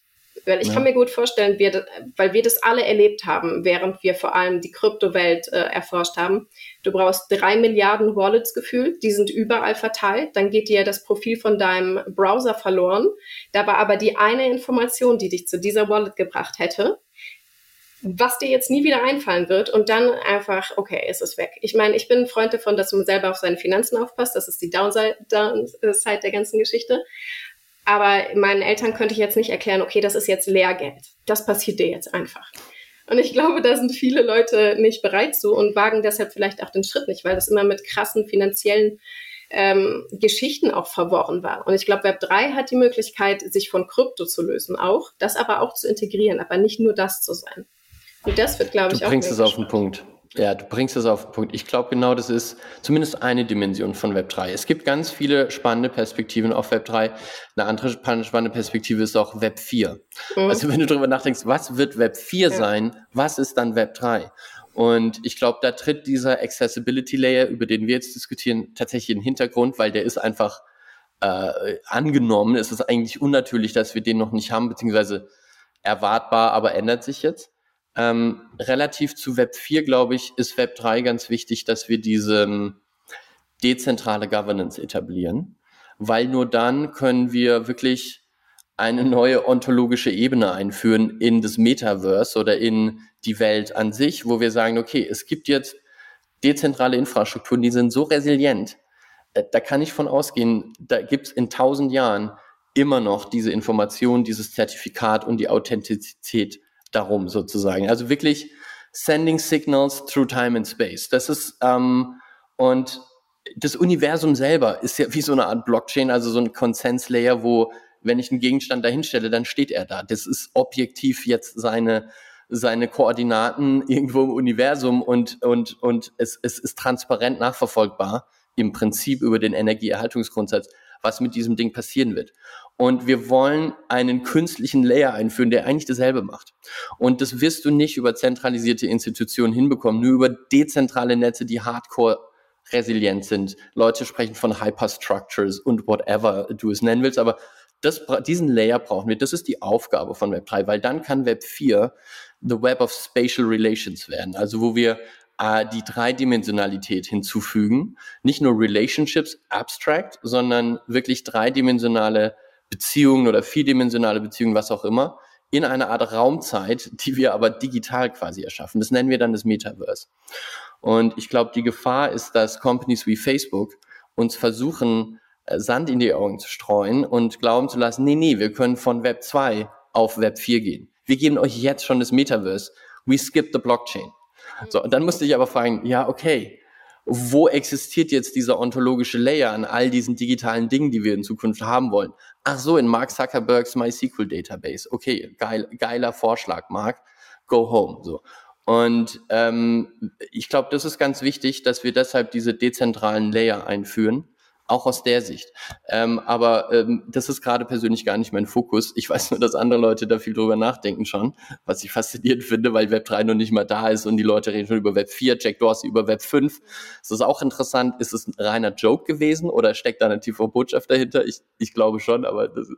Weil ich ja. kann mir gut vorstellen, wir, weil wir das alle erlebt haben, während wir vor allem die Kryptowelt äh, erforscht haben. Du brauchst drei Milliarden Wallets gefühlt, die sind überall verteilt. Dann geht dir das Profil von deinem Browser verloren. Da war aber die eine Information, die dich zu dieser Wallet gebracht hätte, was dir jetzt nie wieder einfallen wird und dann einfach, okay, ist es weg. Ich meine, ich bin ein Freund davon, dass man selber auf seine Finanzen aufpasst. Das ist die Downside, Downside der ganzen Geschichte. Aber meinen Eltern könnte ich jetzt nicht erklären, okay, das ist jetzt Lehrgeld. Das passiert dir jetzt einfach. Und ich glaube, da sind viele Leute nicht bereit zu und wagen deshalb vielleicht auch den Schritt nicht, weil das immer mit krassen finanziellen ähm, Geschichten auch verworren war. Und ich glaube, Web 3 hat die Möglichkeit, sich von Krypto zu lösen auch, das aber auch zu integrieren, aber nicht nur das zu sein. Und das wird, glaube ich, auch. Du bringst es auf den Punkt. Ja, du bringst es auf den Punkt. Ich glaube, genau das ist zumindest eine Dimension von Web 3. Es gibt ganz viele spannende Perspektiven auf Web 3. Eine andere spannende Perspektive ist auch Web 4. Mhm. Also wenn du darüber nachdenkst, was wird Web 4 ja. sein, was ist dann Web 3? Und ich glaube, da tritt dieser Accessibility Layer, über den wir jetzt diskutieren, tatsächlich in den Hintergrund, weil der ist einfach äh, angenommen. Es ist eigentlich unnatürlich, dass wir den noch nicht haben, beziehungsweise erwartbar, aber ändert sich jetzt. Ähm, relativ zu Web 4, glaube ich, ist Web 3 ganz wichtig, dass wir diese ähm, dezentrale Governance etablieren, weil nur dann können wir wirklich eine neue ontologische Ebene einführen in das Metaverse oder in die Welt an sich, wo wir sagen, okay, es gibt jetzt dezentrale Infrastrukturen, die sind so resilient, äh, da kann ich von ausgehen, da gibt es in tausend Jahren immer noch diese Information, dieses Zertifikat und die Authentizität darum sozusagen. Also wirklich sending signals through time and space. Das ist ähm, und das Universum selber ist ja [LAUGHS] wie so eine Art Blockchain, also so ein Konsenslayer, wo wenn ich einen Gegenstand dahinstelle, dann steht er da. Das ist objektiv jetzt seine seine Koordinaten [LAUGHS] irgendwo im Universum und und und es, es ist transparent nachverfolgbar im Prinzip über den Energieerhaltungsgrundsatz, was mit diesem Ding passieren wird. Und wir wollen einen künstlichen Layer einführen, der eigentlich dasselbe macht. Und das wirst du nicht über zentralisierte Institutionen hinbekommen, nur über dezentrale Netze, die hardcore resilient sind. Leute sprechen von Hyperstructures und whatever du es nennen willst, aber das, diesen Layer brauchen wir. Das ist die Aufgabe von Web 3, weil dann kann Web 4 the Web of Spatial Relations werden. Also wo wir äh, die Dreidimensionalität hinzufügen. Nicht nur Relationships abstract, sondern wirklich dreidimensionale Beziehungen oder vierdimensionale Beziehungen, was auch immer, in einer Art Raumzeit, die wir aber digital quasi erschaffen. Das nennen wir dann das Metaverse. Und ich glaube, die Gefahr ist, dass Companies wie Facebook uns versuchen, äh, Sand in die Augen zu streuen und glauben zu lassen, nee, nee, wir können von Web 2 auf Web 4 gehen. Wir geben euch jetzt schon das Metaverse. We skip the Blockchain. So, und dann musste ich aber fragen, ja, okay, wo existiert jetzt dieser ontologische Layer an all diesen digitalen Dingen, die wir in Zukunft haben wollen? Ach so, in Mark Zuckerbergs MySQL Database. Okay, geil, geiler Vorschlag, Mark. Go home. So. Und ähm, ich glaube, das ist ganz wichtig, dass wir deshalb diese dezentralen Layer einführen, auch aus der Sicht. Ähm, aber ähm, das ist gerade persönlich gar nicht mein Fokus. Ich weiß nur, dass andere Leute da viel drüber nachdenken schon, was ich faszinierend finde, weil Web 3 noch nicht mal da ist und die Leute reden schon über Web 4, Jack Dorsey über Web 5. Das ist auch interessant. Ist es ein reiner Joke gewesen oder steckt da eine tiefe Botschaft dahinter? Ich, ich glaube schon, aber das,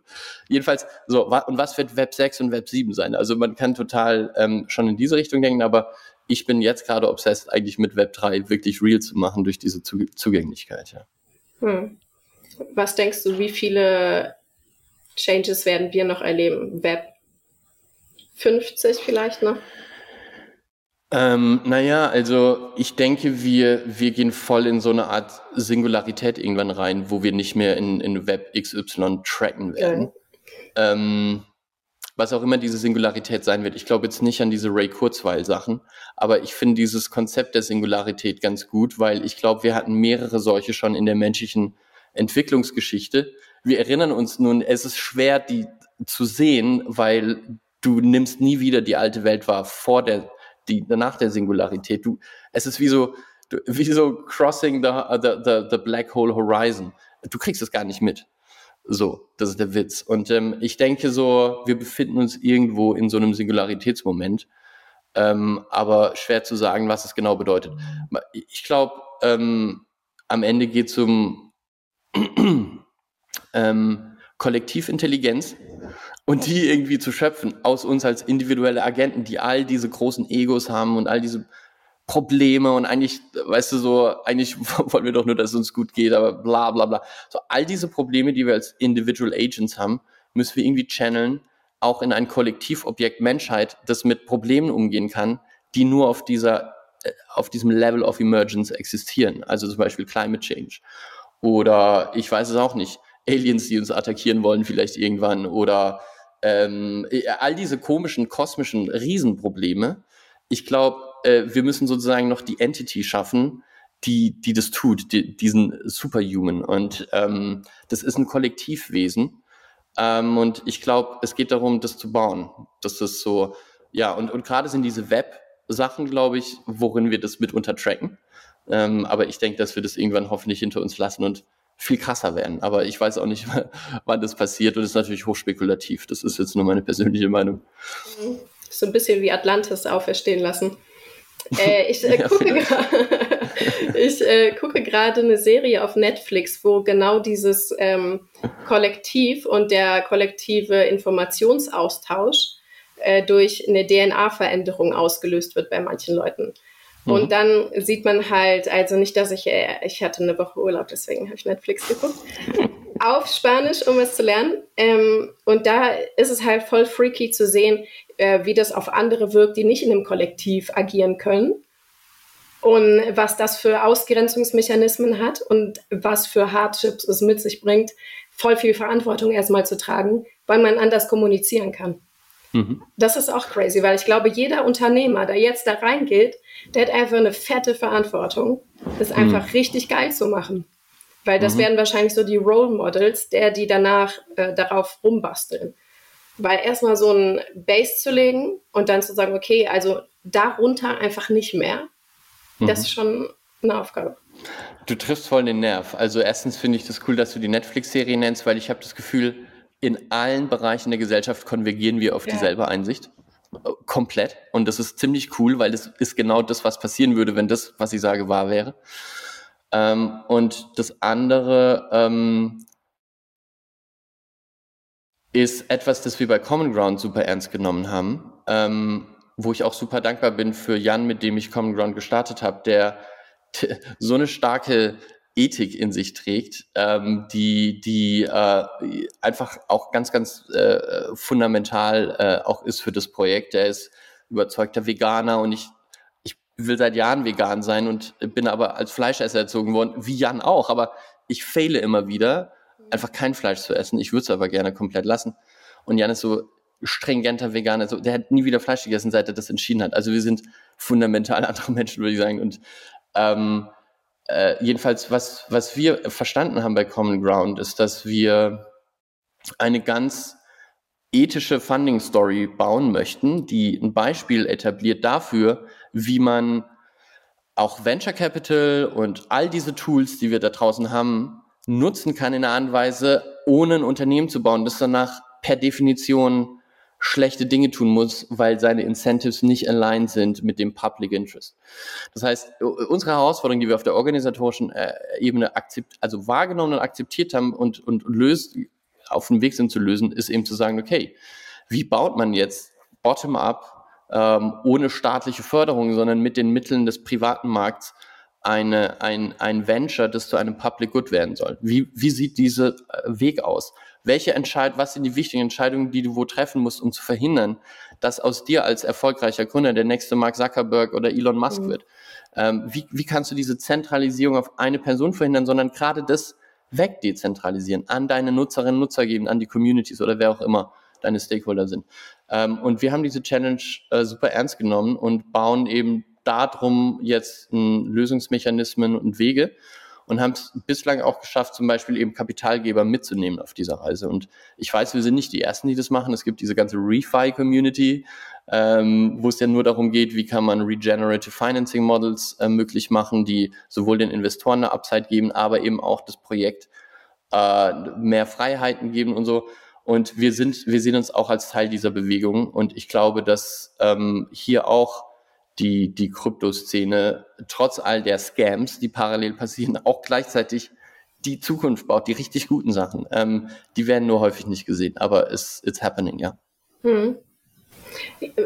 jedenfalls so. Und was wird Web 6 und Web 7 sein? Also man kann total ähm, schon in diese Richtung denken, aber ich bin jetzt gerade obsessed, eigentlich mit Web 3 wirklich real zu machen durch diese Zugänglichkeit. Ja. Hm. Was denkst du, wie viele Changes werden wir noch erleben? Web 50 vielleicht noch? Ähm, naja, also ich denke, wir, wir gehen voll in so eine Art Singularität irgendwann rein, wo wir nicht mehr in, in Web XY tracken werden. Ähm, was auch immer diese Singularität sein wird. Ich glaube jetzt nicht an diese Ray Kurzweil-Sachen, aber ich finde dieses Konzept der Singularität ganz gut, weil ich glaube, wir hatten mehrere solche schon in der menschlichen Entwicklungsgeschichte. Wir erinnern uns nun, es ist schwer, die zu sehen, weil du nimmst nie wieder die alte Welt wahr vor der, die, nach der Singularität. Du, es ist wie so, wie so crossing the, the, the, the black hole horizon. Du kriegst es gar nicht mit. So, das ist der Witz. Und ähm, ich denke so, wir befinden uns irgendwo in so einem Singularitätsmoment, ähm, aber schwer zu sagen, was es genau bedeutet. Ich glaube, ähm, am Ende geht es um [CLEARS THROAT] ähm, Kollektivintelligenz und die irgendwie zu schöpfen aus uns als individuelle Agenten, die all diese großen Egos haben und all diese Probleme und eigentlich, weißt du, so, eigentlich [LAUGHS] wollen wir doch nur, dass es uns gut geht, aber bla bla bla. So, all diese Probleme, die wir als Individual Agents haben, müssen wir irgendwie channeln, auch in ein Kollektivobjekt Menschheit, das mit Problemen umgehen kann, die nur auf dieser, äh, auf diesem Level of Emergence existieren. Also zum Beispiel Climate Change. Oder ich weiß es auch nicht, Aliens, die uns attackieren wollen, vielleicht irgendwann. Oder ähm, all diese komischen, kosmischen Riesenprobleme. Ich glaube, äh, wir müssen sozusagen noch die Entity schaffen, die, die das tut, die, diesen Superhuman. Und ähm, das ist ein Kollektivwesen. Ähm, und ich glaube, es geht darum, das zu bauen. Das ist so, ja, und, und gerade sind diese Web Sachen, glaube ich, worin wir das mitunter tracken. Ähm, aber ich denke, dass wir das irgendwann hoffentlich hinter uns lassen und viel krasser werden. Aber ich weiß auch nicht, [LAUGHS] wann das passiert und es ist natürlich hochspekulativ. Das ist jetzt nur meine persönliche Meinung. So ein bisschen wie Atlantis auferstehen lassen. Äh, ich, äh, [LAUGHS] gucke [LAUGHS] ich äh, gucke gerade eine Serie auf Netflix, wo genau dieses ähm, Kollektiv und der kollektive Informationsaustausch äh, durch eine DNA-Veränderung ausgelöst wird bei manchen Leuten. Und mhm. dann sieht man halt, also nicht, dass ich, äh, ich hatte eine Woche Urlaub, deswegen habe ich Netflix geguckt, [LAUGHS] auf Spanisch, um es zu lernen. Ähm, und da ist es halt voll freaky zu sehen, äh, wie das auf andere wirkt, die nicht in einem Kollektiv agieren können. Und was das für Ausgrenzungsmechanismen hat und was für Hardships es mit sich bringt, voll viel Verantwortung erstmal zu tragen, weil man anders kommunizieren kann. Mhm. Das ist auch crazy, weil ich glaube, jeder Unternehmer, der jetzt da reingeht, der hat einfach eine fette Verantwortung, das mhm. einfach richtig geil zu machen. Weil das mhm. werden wahrscheinlich so die Role Models, der die danach äh, darauf rumbasteln. Weil erstmal so ein Base zu legen und dann zu sagen, okay, also darunter einfach nicht mehr, mhm. das ist schon eine Aufgabe. Du triffst voll den Nerv. Also erstens finde ich das cool, dass du die Netflix-Serie nennst, weil ich habe das Gefühl, in allen Bereichen der Gesellschaft konvergieren wir auf ja. dieselbe Einsicht. Komplett. Und das ist ziemlich cool, weil das ist genau das, was passieren würde, wenn das, was ich sage, wahr wäre. Ähm, und das andere ähm, ist etwas, das wir bei Common Ground super ernst genommen haben, ähm, wo ich auch super dankbar bin für Jan, mit dem ich Common Ground gestartet habe, der so eine starke Ethik in sich trägt, ähm, die, die äh, einfach auch ganz, ganz äh, fundamental äh, auch ist für das Projekt. Er ist überzeugter Veganer und ich, ich will seit Jahren vegan sein und bin aber als Fleischesser erzogen worden, wie Jan auch, aber ich fehle immer wieder, einfach kein Fleisch zu essen. Ich würde es aber gerne komplett lassen. Und Jan ist so stringenter Veganer, so, der hat nie wieder Fleisch gegessen, seit er das entschieden hat. Also wir sind fundamental [LAUGHS] andere Menschen, würde ich sagen. Und ähm, äh, jedenfalls, was, was wir verstanden haben bei Common Ground, ist, dass wir eine ganz ethische Funding Story bauen möchten, die ein Beispiel etabliert dafür, wie man auch Venture Capital und all diese Tools, die wir da draußen haben, nutzen kann in einer Art und Weise, ohne ein Unternehmen zu bauen, das danach per Definition schlechte Dinge tun muss, weil seine Incentives nicht aligned sind mit dem Public Interest. Das heißt, unsere Herausforderung, die wir auf der organisatorischen äh, Ebene akzept, also wahrgenommen und akzeptiert haben und, und, und löst, auf dem Weg sind zu lösen, ist eben zu sagen, okay, wie baut man jetzt bottom-up, ähm, ohne staatliche Förderung, sondern mit den Mitteln des privaten Markts eine, ein, ein Venture, das zu einem Public Good werden soll? Wie, wie sieht dieser äh, Weg aus? Welche Entscheid, was sind die wichtigen Entscheidungen, die du wo treffen musst, um zu verhindern, dass aus dir als erfolgreicher Gründer der nächste Mark Zuckerberg oder Elon Musk mhm. wird. Ähm, wie, wie kannst du diese Zentralisierung auf eine Person verhindern, sondern gerade das wegdezentralisieren, an deine Nutzerinnen und Nutzer geben, an die Communities oder wer auch immer deine Stakeholder sind. Ähm, und wir haben diese Challenge äh, super ernst genommen und bauen eben darum jetzt Lösungsmechanismen und Wege und haben es bislang auch geschafft, zum Beispiel eben Kapitalgeber mitzunehmen auf dieser Reise. Und ich weiß, wir sind nicht die Ersten, die das machen. Es gibt diese ganze ReFi-Community, ähm, wo es ja nur darum geht, wie kann man Regenerative Financing Models äh, möglich machen, die sowohl den Investoren eine Upside geben, aber eben auch das Projekt äh, mehr Freiheiten geben und so. Und wir sind, wir sehen uns auch als Teil dieser Bewegung. Und ich glaube, dass ähm, hier auch die, die Kryptoszene trotz all der Scams, die parallel passieren, auch gleichzeitig die Zukunft baut, die richtig guten Sachen. Ähm, die werden nur häufig nicht gesehen, aber it's, it's happening, ja. Hm.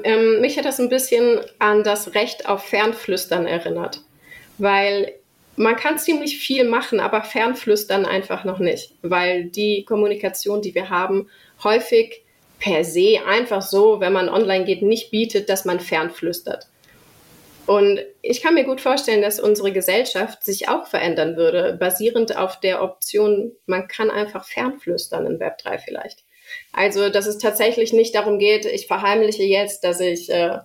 Ähm, mich hat das ein bisschen an das Recht auf Fernflüstern erinnert, weil man kann ziemlich viel machen, aber Fernflüstern einfach noch nicht, weil die Kommunikation, die wir haben, häufig per se einfach so, wenn man online geht, nicht bietet, dass man fernflüstert. Und ich kann mir gut vorstellen, dass unsere Gesellschaft sich auch verändern würde, basierend auf der Option, man kann einfach fernflüstern in Web 3 vielleicht. Also, dass es tatsächlich nicht darum geht, ich verheimliche jetzt, dass ich äh,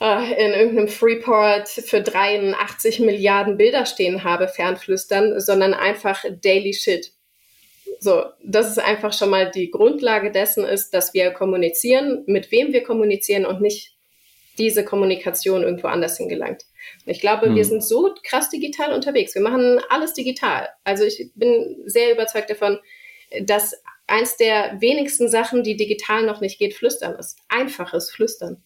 äh in irgendeinem Freeport für 83 Milliarden Bilder stehen habe, fernflüstern, sondern einfach Daily Shit. So, das ist einfach schon mal die Grundlage dessen ist, dass wir kommunizieren, mit wem wir kommunizieren und nicht diese Kommunikation irgendwo anders hingelangt. Und ich glaube, hm. wir sind so krass digital unterwegs. Wir machen alles digital. Also ich bin sehr überzeugt davon, dass eins der wenigsten Sachen, die digital noch nicht geht, Flüstern ist. Einfaches Flüstern.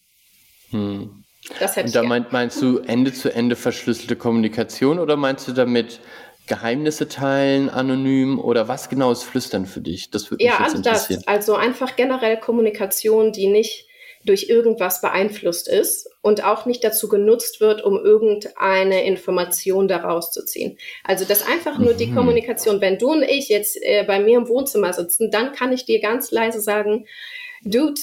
Hm. Das hätte Und da meint, meinst du Ende zu Ende verschlüsselte Kommunikation oder meinst du damit Geheimnisse teilen, anonym oder was genau ist Flüstern für dich? Das würde mich ja, jetzt interessieren. Das, also einfach generell Kommunikation, die nicht durch irgendwas beeinflusst ist und auch nicht dazu genutzt wird, um irgendeine Information daraus zu ziehen. Also das einfach nur mhm. die Kommunikation. Wenn du und ich jetzt äh, bei mir im Wohnzimmer sitzen, dann kann ich dir ganz leise sagen, Dude,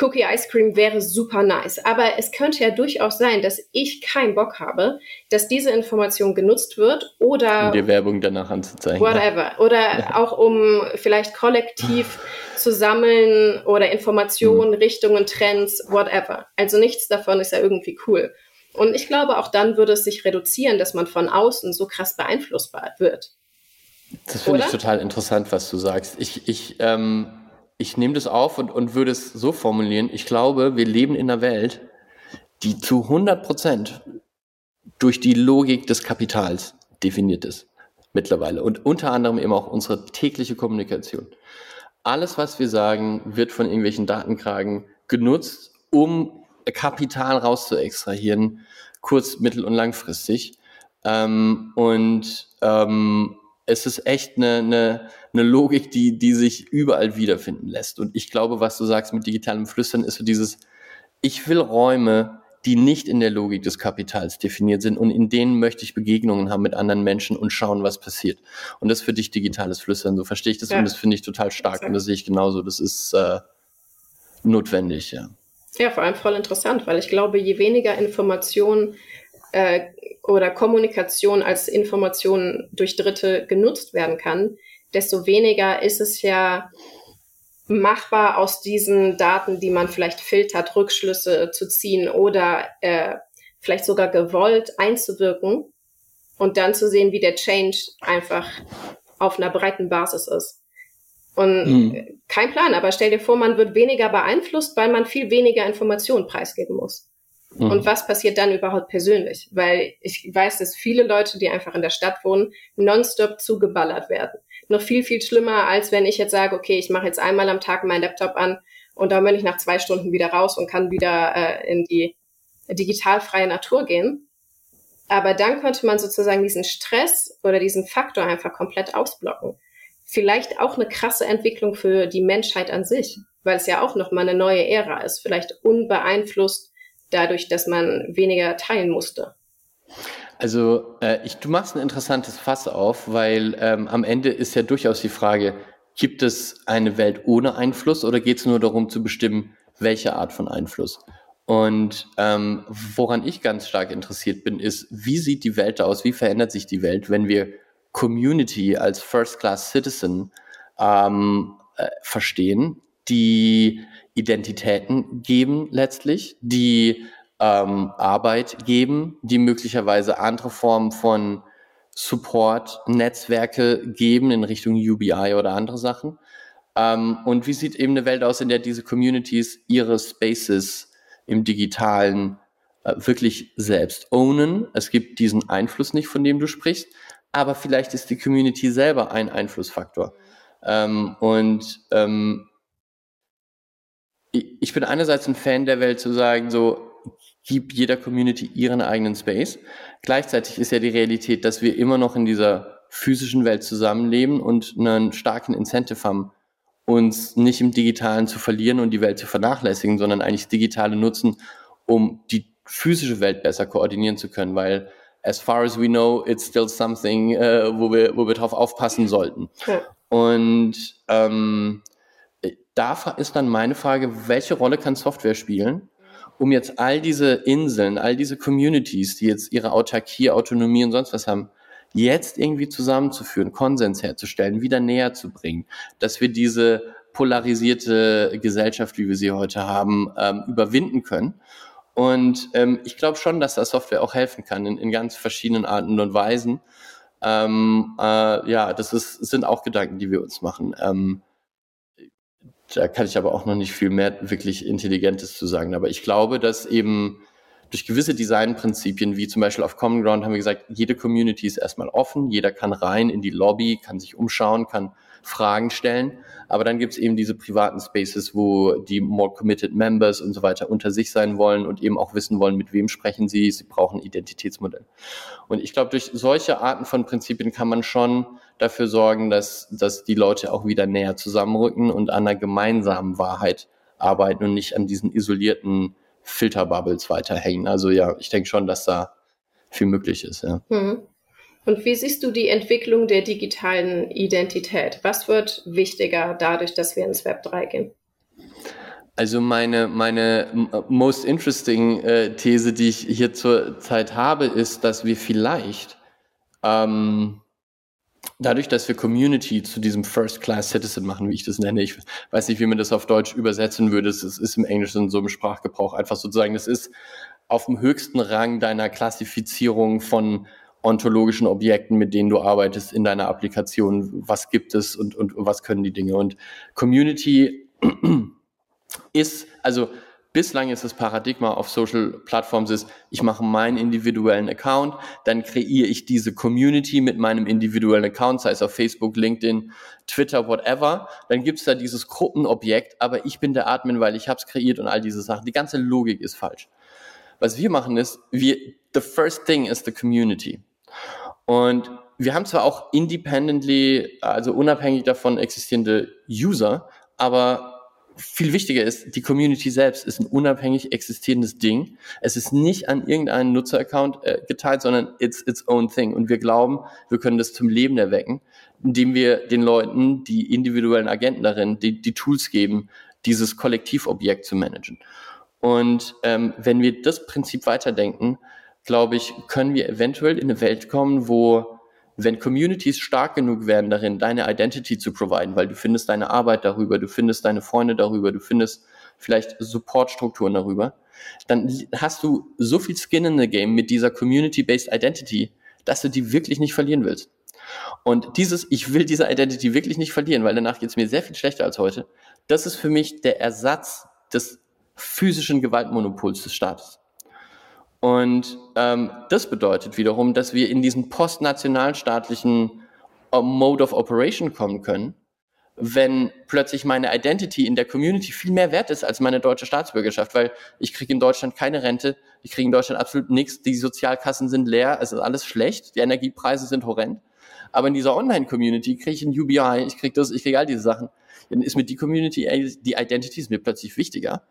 Cookie Ice Cream wäre super nice. Aber es könnte ja durchaus sein, dass ich keinen Bock habe, dass diese Information genutzt wird oder. Um dir Werbung danach anzuzeigen. Whatever. Oder ja. auch um vielleicht kollektiv zu sammeln oder Informationen, hm. Richtungen, Trends, whatever. Also nichts davon ist ja irgendwie cool. Und ich glaube, auch dann würde es sich reduzieren, dass man von außen so krass beeinflussbar wird. Das finde ich total interessant, was du sagst. Ich, ich ähm, ich nehme das auf und, und würde es so formulieren. Ich glaube, wir leben in einer Welt, die zu 100 Prozent durch die Logik des Kapitals definiert ist. Mittlerweile. Und unter anderem eben auch unsere tägliche Kommunikation. Alles, was wir sagen, wird von irgendwelchen Datenkragen genutzt, um Kapital rauszuextrahieren, kurz-, mittel- und langfristig. Ähm, und ähm, es ist echt eine, eine, eine Logik, die, die sich überall wiederfinden lässt. Und ich glaube, was du sagst mit digitalem Flüstern, ist so dieses, ich will Räume, die nicht in der Logik des Kapitals definiert sind und in denen möchte ich Begegnungen haben mit anderen Menschen und schauen, was passiert. Und das ist für dich digitales Flüstern, so verstehe ich das ja. und das finde ich total stark und das sehe ich genauso. Das ist äh, notwendig, ja. Ja, vor allem voll interessant, weil ich glaube, je weniger Informationen äh, oder Kommunikation als Information durch Dritte genutzt werden kann, desto weniger ist es ja machbar, aus diesen Daten, die man vielleicht filtert, Rückschlüsse zu ziehen oder äh, vielleicht sogar gewollt einzuwirken und dann zu sehen, wie der Change einfach auf einer breiten Basis ist. Und mhm. kein Plan, aber stell dir vor, man wird weniger beeinflusst, weil man viel weniger Informationen preisgeben muss. Mhm. Und was passiert dann überhaupt persönlich? Weil ich weiß, dass viele Leute, die einfach in der Stadt wohnen, nonstop zugeballert werden. Noch viel, viel schlimmer, als wenn ich jetzt sage, okay, ich mache jetzt einmal am Tag meinen Laptop an und dann bin ich nach zwei Stunden wieder raus und kann wieder äh, in die digitalfreie Natur gehen. Aber dann könnte man sozusagen diesen Stress oder diesen Faktor einfach komplett ausblocken. Vielleicht auch eine krasse Entwicklung für die Menschheit an sich, weil es ja auch nochmal eine neue Ära ist, vielleicht unbeeinflusst dadurch, dass man weniger teilen musste. Also äh, ich, du machst ein interessantes Fass auf, weil ähm, am Ende ist ja durchaus die Frage, gibt es eine Welt ohne Einfluss oder geht es nur darum zu bestimmen, welche Art von Einfluss? Und ähm, woran ich ganz stark interessiert bin, ist, wie sieht die Welt aus, wie verändert sich die Welt, wenn wir Community als First-Class Citizen ähm, äh, verstehen, die Identitäten geben letztlich, die ähm, Arbeit geben, die möglicherweise andere Formen von Support, Netzwerke geben in Richtung UBI oder andere Sachen. Ähm, und wie sieht eben eine Welt aus, in der diese Communities ihre Spaces im digitalen äh, wirklich selbst ownen? Es gibt diesen Einfluss nicht, von dem du sprichst, aber vielleicht ist die Community selber ein Einflussfaktor. Ähm, und ähm, ich bin einerseits ein Fan der Welt zu sagen, so, gib jeder Community ihren eigenen Space. Gleichzeitig ist ja die Realität, dass wir immer noch in dieser physischen Welt zusammenleben und einen starken Incentive haben, uns nicht im Digitalen zu verlieren und die Welt zu vernachlässigen, sondern eigentlich das Digitale nutzen, um die physische Welt besser koordinieren zu können, weil as far as we know, it's still something, äh, wo wir, wo wir drauf aufpassen sollten. Ja. Und ähm, da ist dann meine Frage, welche Rolle kann Software spielen, um jetzt all diese Inseln, all diese Communities, die jetzt ihre Autarkie, Autonomie und sonst was haben, jetzt irgendwie zusammenzuführen, Konsens herzustellen, wieder näher zu bringen, dass wir diese polarisierte Gesellschaft, wie wir sie heute haben, ähm, überwinden können. Und ähm, ich glaube schon, dass da Software auch helfen kann in, in ganz verschiedenen Arten und Weisen. Ähm, äh, ja, das ist, sind auch Gedanken, die wir uns machen. Ähm, da kann ich aber auch noch nicht viel mehr wirklich Intelligentes zu sagen. Aber ich glaube, dass eben durch gewisse Designprinzipien, wie zum Beispiel auf Common Ground, haben wir gesagt, jede Community ist erstmal offen, jeder kann rein in die Lobby, kann sich umschauen, kann Fragen stellen. Aber dann gibt es eben diese privaten Spaces, wo die more committed Members und so weiter unter sich sein wollen und eben auch wissen wollen, mit wem sprechen sie. Sie brauchen Identitätsmodell. Und ich glaube, durch solche Arten von Prinzipien kann man schon dafür sorgen, dass, dass die Leute auch wieder näher zusammenrücken und an einer gemeinsamen Wahrheit arbeiten und nicht an diesen isolierten Filterbubbles weiterhängen. Also ja, ich denke schon, dass da viel möglich ist. Ja. Mhm. Und wie siehst du die Entwicklung der digitalen Identität? Was wird wichtiger dadurch, dass wir ins Web 3 gehen? Also meine, meine most interesting äh, These, die ich hier zur Zeit habe, ist, dass wir vielleicht ähm, dadurch, dass wir Community zu diesem First-Class-Citizen machen, wie ich das nenne, ich weiß nicht, wie man das auf Deutsch übersetzen würde, es ist im Englischen so im Sprachgebrauch einfach sozusagen, das ist auf dem höchsten Rang deiner Klassifizierung von ontologischen Objekten, mit denen du arbeitest in deiner Applikation. Was gibt es und, und was können die Dinge? Und Community [CLEARS THROAT] ist, also bislang ist das Paradigma auf Social Plattforms ist, ich mache meinen individuellen Account, dann kreiere ich diese Community mit meinem individuellen Account, sei es auf Facebook, LinkedIn, Twitter, whatever. Dann gibt es da dieses Gruppenobjekt, aber ich bin der Admin, weil ich habe es kreiert und all diese Sachen. Die ganze Logik ist falsch. Was wir machen ist, wir, the first thing is the community. Und wir haben zwar auch independently, also unabhängig davon existierende User, aber viel wichtiger ist, die Community selbst ist ein unabhängig existierendes Ding. Es ist nicht an irgendeinen Nutzeraccount äh, geteilt, sondern it's its own thing. Und wir glauben, wir können das zum Leben erwecken, indem wir den Leuten, die individuellen Agenten darin, die, die Tools geben, dieses Kollektivobjekt zu managen. Und ähm, wenn wir das Prinzip weiterdenken, glaube ich, können wir eventuell in eine Welt kommen, wo wenn Communities stark genug werden darin, deine Identity zu providen, weil du findest deine Arbeit darüber, du findest deine Freunde darüber, du findest vielleicht Supportstrukturen darüber, dann hast du so viel Skin in the Game mit dieser Community-Based Identity, dass du die wirklich nicht verlieren willst. Und dieses, ich will diese Identity wirklich nicht verlieren, weil danach geht es mir sehr viel schlechter als heute, das ist für mich der Ersatz des physischen Gewaltmonopols des Staates. Und ähm, das bedeutet wiederum, dass wir in diesen postnationalstaatlichen äh, Mode of Operation kommen können, wenn plötzlich meine Identity in der Community viel mehr wert ist als meine deutsche Staatsbürgerschaft, weil ich kriege in Deutschland keine Rente, ich kriege in Deutschland absolut nichts, die Sozialkassen sind leer, es ist alles schlecht, die Energiepreise sind horrend. Aber in dieser Online-Community kriege ich ein UBI, ich kriege das, ich kriege all diese Sachen. Dann ist mir die Community, die Identity ist mir plötzlich wichtiger.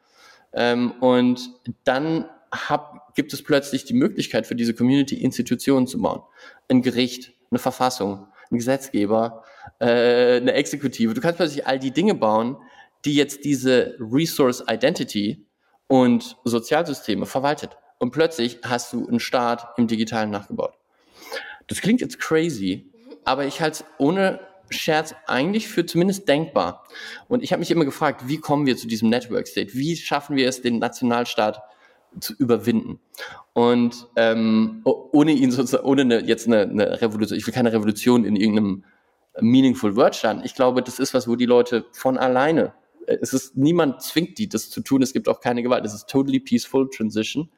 Ähm, und dann hab, gibt es plötzlich die Möglichkeit für diese Community Institutionen zu bauen. Ein Gericht, eine Verfassung, ein Gesetzgeber, äh, eine Exekutive. Du kannst plötzlich all die Dinge bauen, die jetzt diese Resource Identity und Sozialsysteme verwaltet. Und plötzlich hast du einen Staat im Digitalen nachgebaut. Das klingt jetzt crazy, aber ich halte es ohne Scherz eigentlich für zumindest denkbar. Und ich habe mich immer gefragt, wie kommen wir zu diesem Network State? Wie schaffen wir es, den Nationalstaat zu überwinden. Und ähm, ohne ihn sozusagen, ohne eine, jetzt eine, eine Revolution, ich will keine Revolution in irgendeinem meaningful Word starten. Ich glaube, das ist was, wo die Leute von alleine, äh, es ist, niemand zwingt die, das zu tun, es gibt auch keine Gewalt, es ist totally peaceful transition.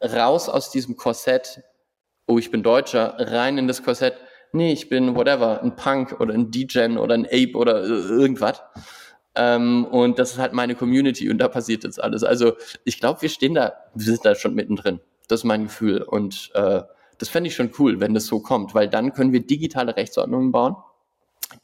Raus aus diesem Korsett, oh, ich bin Deutscher, rein in das Korsett, nee, ich bin whatever, ein Punk oder ein D-Gen oder ein Ape oder irgendwas. Ähm, und das ist halt meine Community und da passiert jetzt alles. Also ich glaube, wir stehen da, wir sind da schon mittendrin. Das ist mein Gefühl. Und äh, das fände ich schon cool, wenn das so kommt, weil dann können wir digitale Rechtsordnungen bauen,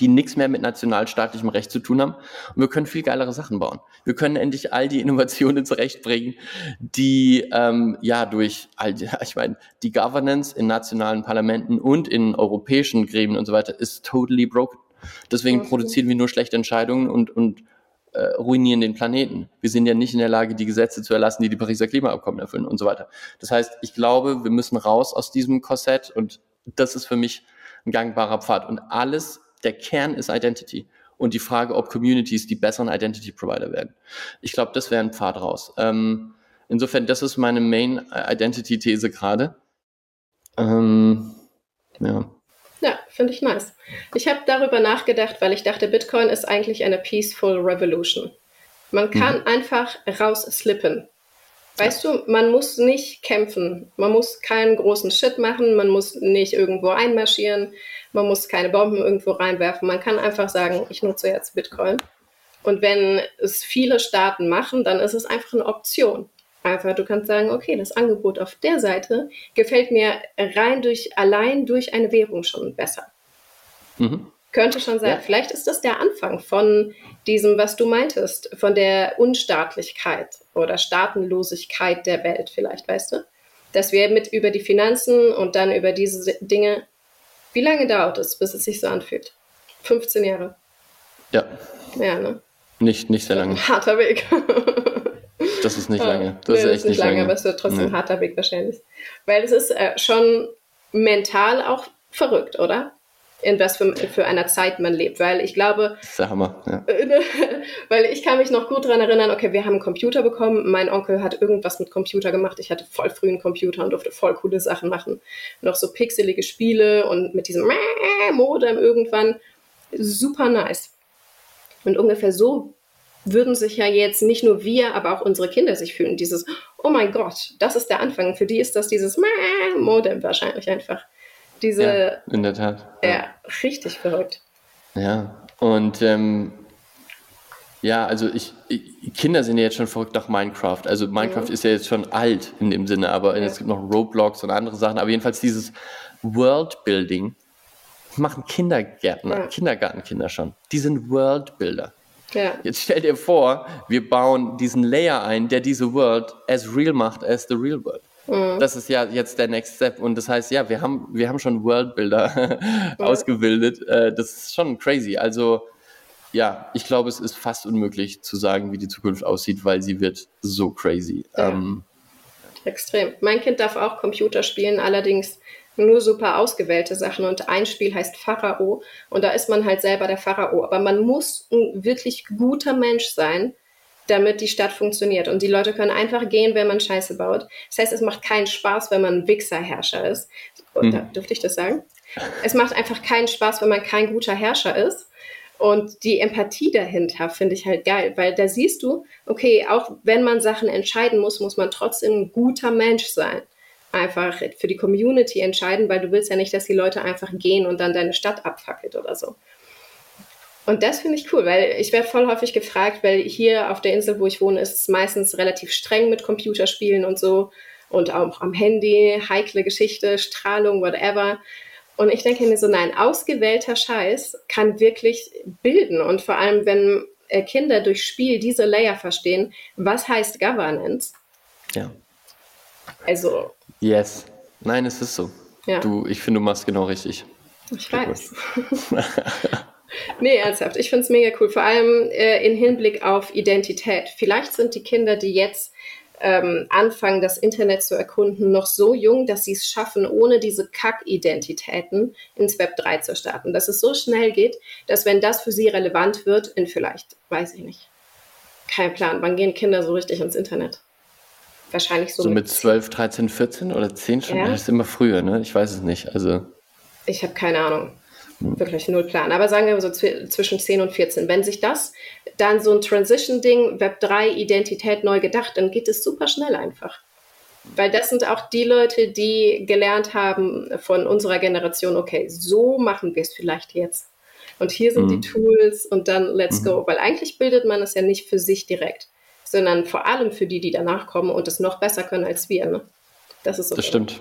die nichts mehr mit nationalstaatlichem Recht zu tun haben. Und wir können viel geilere Sachen bauen. Wir können endlich all die Innovationen [LAUGHS] zurechtbringen, die ähm, ja durch all die, [LAUGHS] ich meine, die Governance in nationalen Parlamenten und in europäischen Gremien und so weiter ist totally broken. Deswegen okay. produzieren wir nur schlechte Entscheidungen und, und äh, ruinieren den Planeten. Wir sind ja nicht in der Lage, die Gesetze zu erlassen, die die Pariser Klimaabkommen erfüllen und so weiter. Das heißt, ich glaube, wir müssen raus aus diesem Korsett und das ist für mich ein gangbarer Pfad. Und alles, der Kern ist Identity. Und die Frage, ob Communities die besseren Identity Provider werden. Ich glaube, das wäre ein Pfad raus. Ähm, insofern, das ist meine Main Identity These gerade. Ähm, ja. Ja, finde ich nice. Ich habe darüber nachgedacht, weil ich dachte, Bitcoin ist eigentlich eine peaceful revolution. Man kann mhm. einfach rausslippen. Weißt ja. du, man muss nicht kämpfen. Man muss keinen großen Shit machen. Man muss nicht irgendwo einmarschieren. Man muss keine Bomben irgendwo reinwerfen. Man kann einfach sagen, ich nutze jetzt Bitcoin. Und wenn es viele Staaten machen, dann ist es einfach eine Option. Einfach, du kannst sagen, okay, das Angebot auf der Seite gefällt mir rein durch, allein durch eine Währung schon besser. Mhm. Könnte schon sein. Ja. Vielleicht ist das der Anfang von diesem, was du meintest, von der Unstaatlichkeit oder Staatenlosigkeit der Welt, vielleicht, weißt du? Dass wir mit über die Finanzen und dann über diese Dinge, wie lange dauert es, bis es sich so anfühlt? 15 Jahre. Ja. Ja, ne? Nicht, nicht sehr lange. Harter Weg. [LAUGHS] Das ist nicht lange. Das ist echt ist nicht lange, lange, aber es wird trotzdem ein harter Weg wahrscheinlich. Weil es ist äh, schon mental auch verrückt, oder? In was für, für einer Zeit man lebt. Weil ich glaube. Das ist der Hammer, ja. [LAUGHS] weil ich kann mich noch gut daran erinnern, okay, wir haben einen Computer bekommen. Mein Onkel hat irgendwas mit Computer gemacht. Ich hatte voll früh einen Computer und durfte voll coole Sachen machen. Noch so pixelige Spiele und mit diesem Modem irgendwann. Super nice. Und ungefähr so würden sich ja jetzt nicht nur wir, aber auch unsere Kinder sich fühlen. Dieses, oh mein Gott, das ist der Anfang. Für die ist das dieses Modem wahrscheinlich einfach. Diese, ja, in der Tat. Ja, ja richtig verrückt. Ja, und ähm, ja, also ich, ich, Kinder sind ja jetzt schon verrückt nach Minecraft. Also Minecraft ja. ist ja jetzt schon alt in dem Sinne, aber ja. es gibt noch Roblox und andere Sachen. Aber jedenfalls dieses Worldbuilding machen Kindergärtner, Kindergartenkinder schon. Die sind Worldbuilder. Ja. Jetzt stell dir vor, wir bauen diesen Layer ein, der diese World as real macht as the real world. Mhm. Das ist ja jetzt der Next Step. Und das heißt, ja, wir haben, wir haben schon Worldbuilder [LAUGHS] mhm. ausgebildet. Äh, das ist schon crazy. Also, ja, ich glaube, es ist fast unmöglich zu sagen, wie die Zukunft aussieht, weil sie wird so crazy. Ja. Ähm, Extrem. Mein Kind darf auch Computer spielen, allerdings nur super ausgewählte Sachen und ein Spiel heißt Pharao und da ist man halt selber der Pharao. Aber man muss ein wirklich guter Mensch sein, damit die Stadt funktioniert. Und die Leute können einfach gehen, wenn man Scheiße baut. Das heißt, es macht keinen Spaß, wenn man ein Wichserherrscher ist. Hm. Da, dürfte ich das sagen? Es macht einfach keinen Spaß, wenn man kein guter Herrscher ist. Und die Empathie dahinter finde ich halt geil, weil da siehst du, okay, auch wenn man Sachen entscheiden muss, muss man trotzdem ein guter Mensch sein einfach für die Community entscheiden, weil du willst ja nicht, dass die Leute einfach gehen und dann deine Stadt abfackelt oder so. Und das finde ich cool, weil ich werde voll häufig gefragt, weil hier auf der Insel, wo ich wohne, ist es meistens relativ streng mit Computerspielen und so und auch am Handy, heikle Geschichte, Strahlung, whatever. Und ich denke mir so, nein, ausgewählter Scheiß kann wirklich bilden und vor allem, wenn äh, Kinder durch Spiel diese Layer verstehen, was heißt Governance? Ja. Also Yes. Nein, es ist so. Ja. Du, ich finde, du machst genau richtig. Ich weiß. [LAUGHS] nee, ernsthaft. Ich finde es mega cool. Vor allem äh, in Hinblick auf Identität. Vielleicht sind die Kinder, die jetzt ähm, anfangen, das Internet zu erkunden, noch so jung, dass sie es schaffen, ohne diese Kack-Identitäten ins Web 3 zu starten. Dass es so schnell geht, dass wenn das für sie relevant wird, in vielleicht, weiß ich nicht, kein Plan, wann gehen Kinder so richtig ins Internet? Wahrscheinlich so. So mit 12, 13, 14 oder 10 schon? Ja. Das ist immer früher, ne? Ich weiß es nicht. Also. Ich habe keine Ahnung. Hm. Wirklich null Plan. Aber sagen wir so zwischen 10 und 14. Wenn sich das dann so ein Transition-Ding, Web 3, Identität neu gedacht, dann geht es super schnell einfach. Weil das sind auch die Leute, die gelernt haben von unserer Generation, okay, so machen wir es vielleicht jetzt. Und hier sind mhm. die Tools und dann let's mhm. go. Weil eigentlich bildet man es ja nicht für sich direkt sondern vor allem für die, die danach kommen und es noch besser können als wir. Ne? Das ist so. Das stimmt.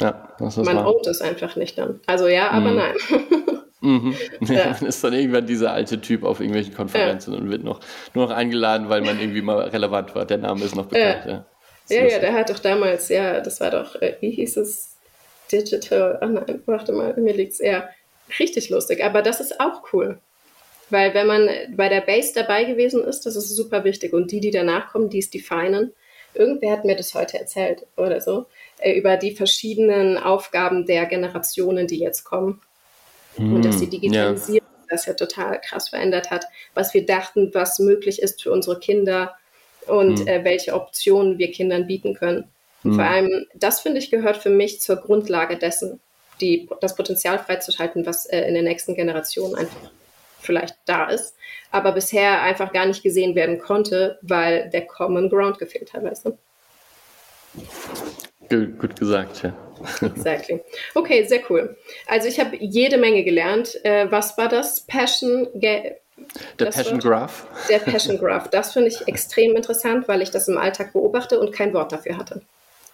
Ja, das ist Man wahr. ownt es einfach nicht dann. Also ja, aber mhm. nein. [LAUGHS] Mhm. [LAUGHS] Ja. Man ist dann irgendwann dieser alte Typ auf irgendwelchen Konferenzen ja. und wird noch nur noch eingeladen, weil man irgendwie mal relevant war. Der Name ist noch bekannt. Ja, ja, ja, ja, der hat doch damals, ja, das war doch, äh, wie hieß es? Digital, ach nein, warte mal, mir liegt es eher richtig lustig. Aber das ist auch cool. Weil wenn man bei der Base dabei gewesen ist, das ist super wichtig. Und die, die danach kommen, die es definen. Irgendwer hat mir das heute erzählt oder so, äh, über die verschiedenen Aufgaben der Generationen, die jetzt kommen. Mm, und dass die hm, Digitalisierung ja. das ja total krass verändert hat, was wir dachten, was möglich ist für unsere Kinder und mm. äh, welche Optionen wir Kindern bieten können. Mm. Vor allem, das finde ich gehört für mich zur Grundlage dessen. die, das Potenzial freizuschalten, was äh, in der nächsten Generation einfach vielleicht da ist, aber bisher einfach gar nicht gesehen werden konnte, weil der Common Ground gefehlt hat, weißt du? Gut gesagt, ja. [LAUGHS] Exactly. Okay, sehr cool. Also ich habe jede Menge gelernt. Äh, was war das? Passion, der Passion Wort? Graph. Der Passion Graph. Das finde ich extrem interessant, weil ich das im Alltag beobachte und kein Wort dafür hatte.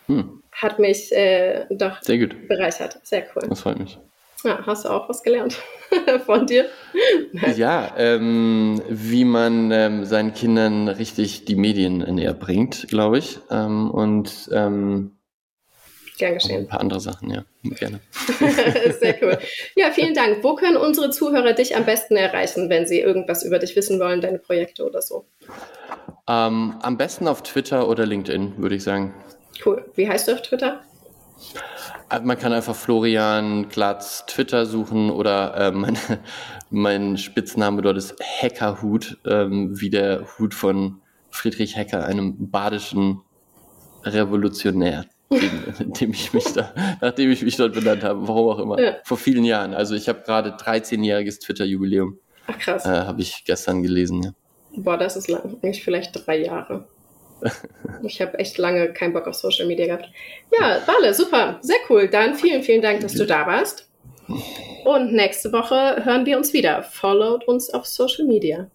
Hm. Hat mich äh, doch Sehr gut. bereichert. Sehr cool. Das freut mich. Ja, hast du auch was gelernt [LAUGHS] von dir? Ja, ähm, wie man ähm, seinen Kindern richtig die Medien näher bringt, glaube ich. Ähm, und ähm, Gern geschehen. Ein paar andere Sachen, ja. Gerne. [LAUGHS] Sehr cool. Ja, vielen Dank. Wo können unsere Zuhörer dich am besten erreichen, wenn sie irgendwas über dich wissen wollen, deine Projekte oder so? Ähm, am besten auf Twitter oder LinkedIn, würde ich sagen. Cool. Wie heißt du auf Twitter? Äh, man kann einfach Florian Glatz Twitter suchen oder äh, [LAUGHS] mein, mein Spitzname dort ist Hackerhut, ähm, wie der Hut von Friedrich Hecker, einem badischen Revolutionär [LAUGHS] dem, ich mich da, nachdem ich mich dort benannt habe, warum auch immer, ja. vor vielen Jahren. Also ich habe gerade 13-jähriges Twitter-Jubiläum. Ach krass. Äh, habe ich gestern gelesen, ja. Boah, das ist lang. Eigentlich vielleicht drei Jahre. Ich habe echt lange keinen Bock auf Social Media gehabt. Ja, Wale, super. Sehr cool. Dann vielen, vielen Dank, dass du da warst. Und nächste Woche hören wir uns wieder. Followt uns auf Social Media.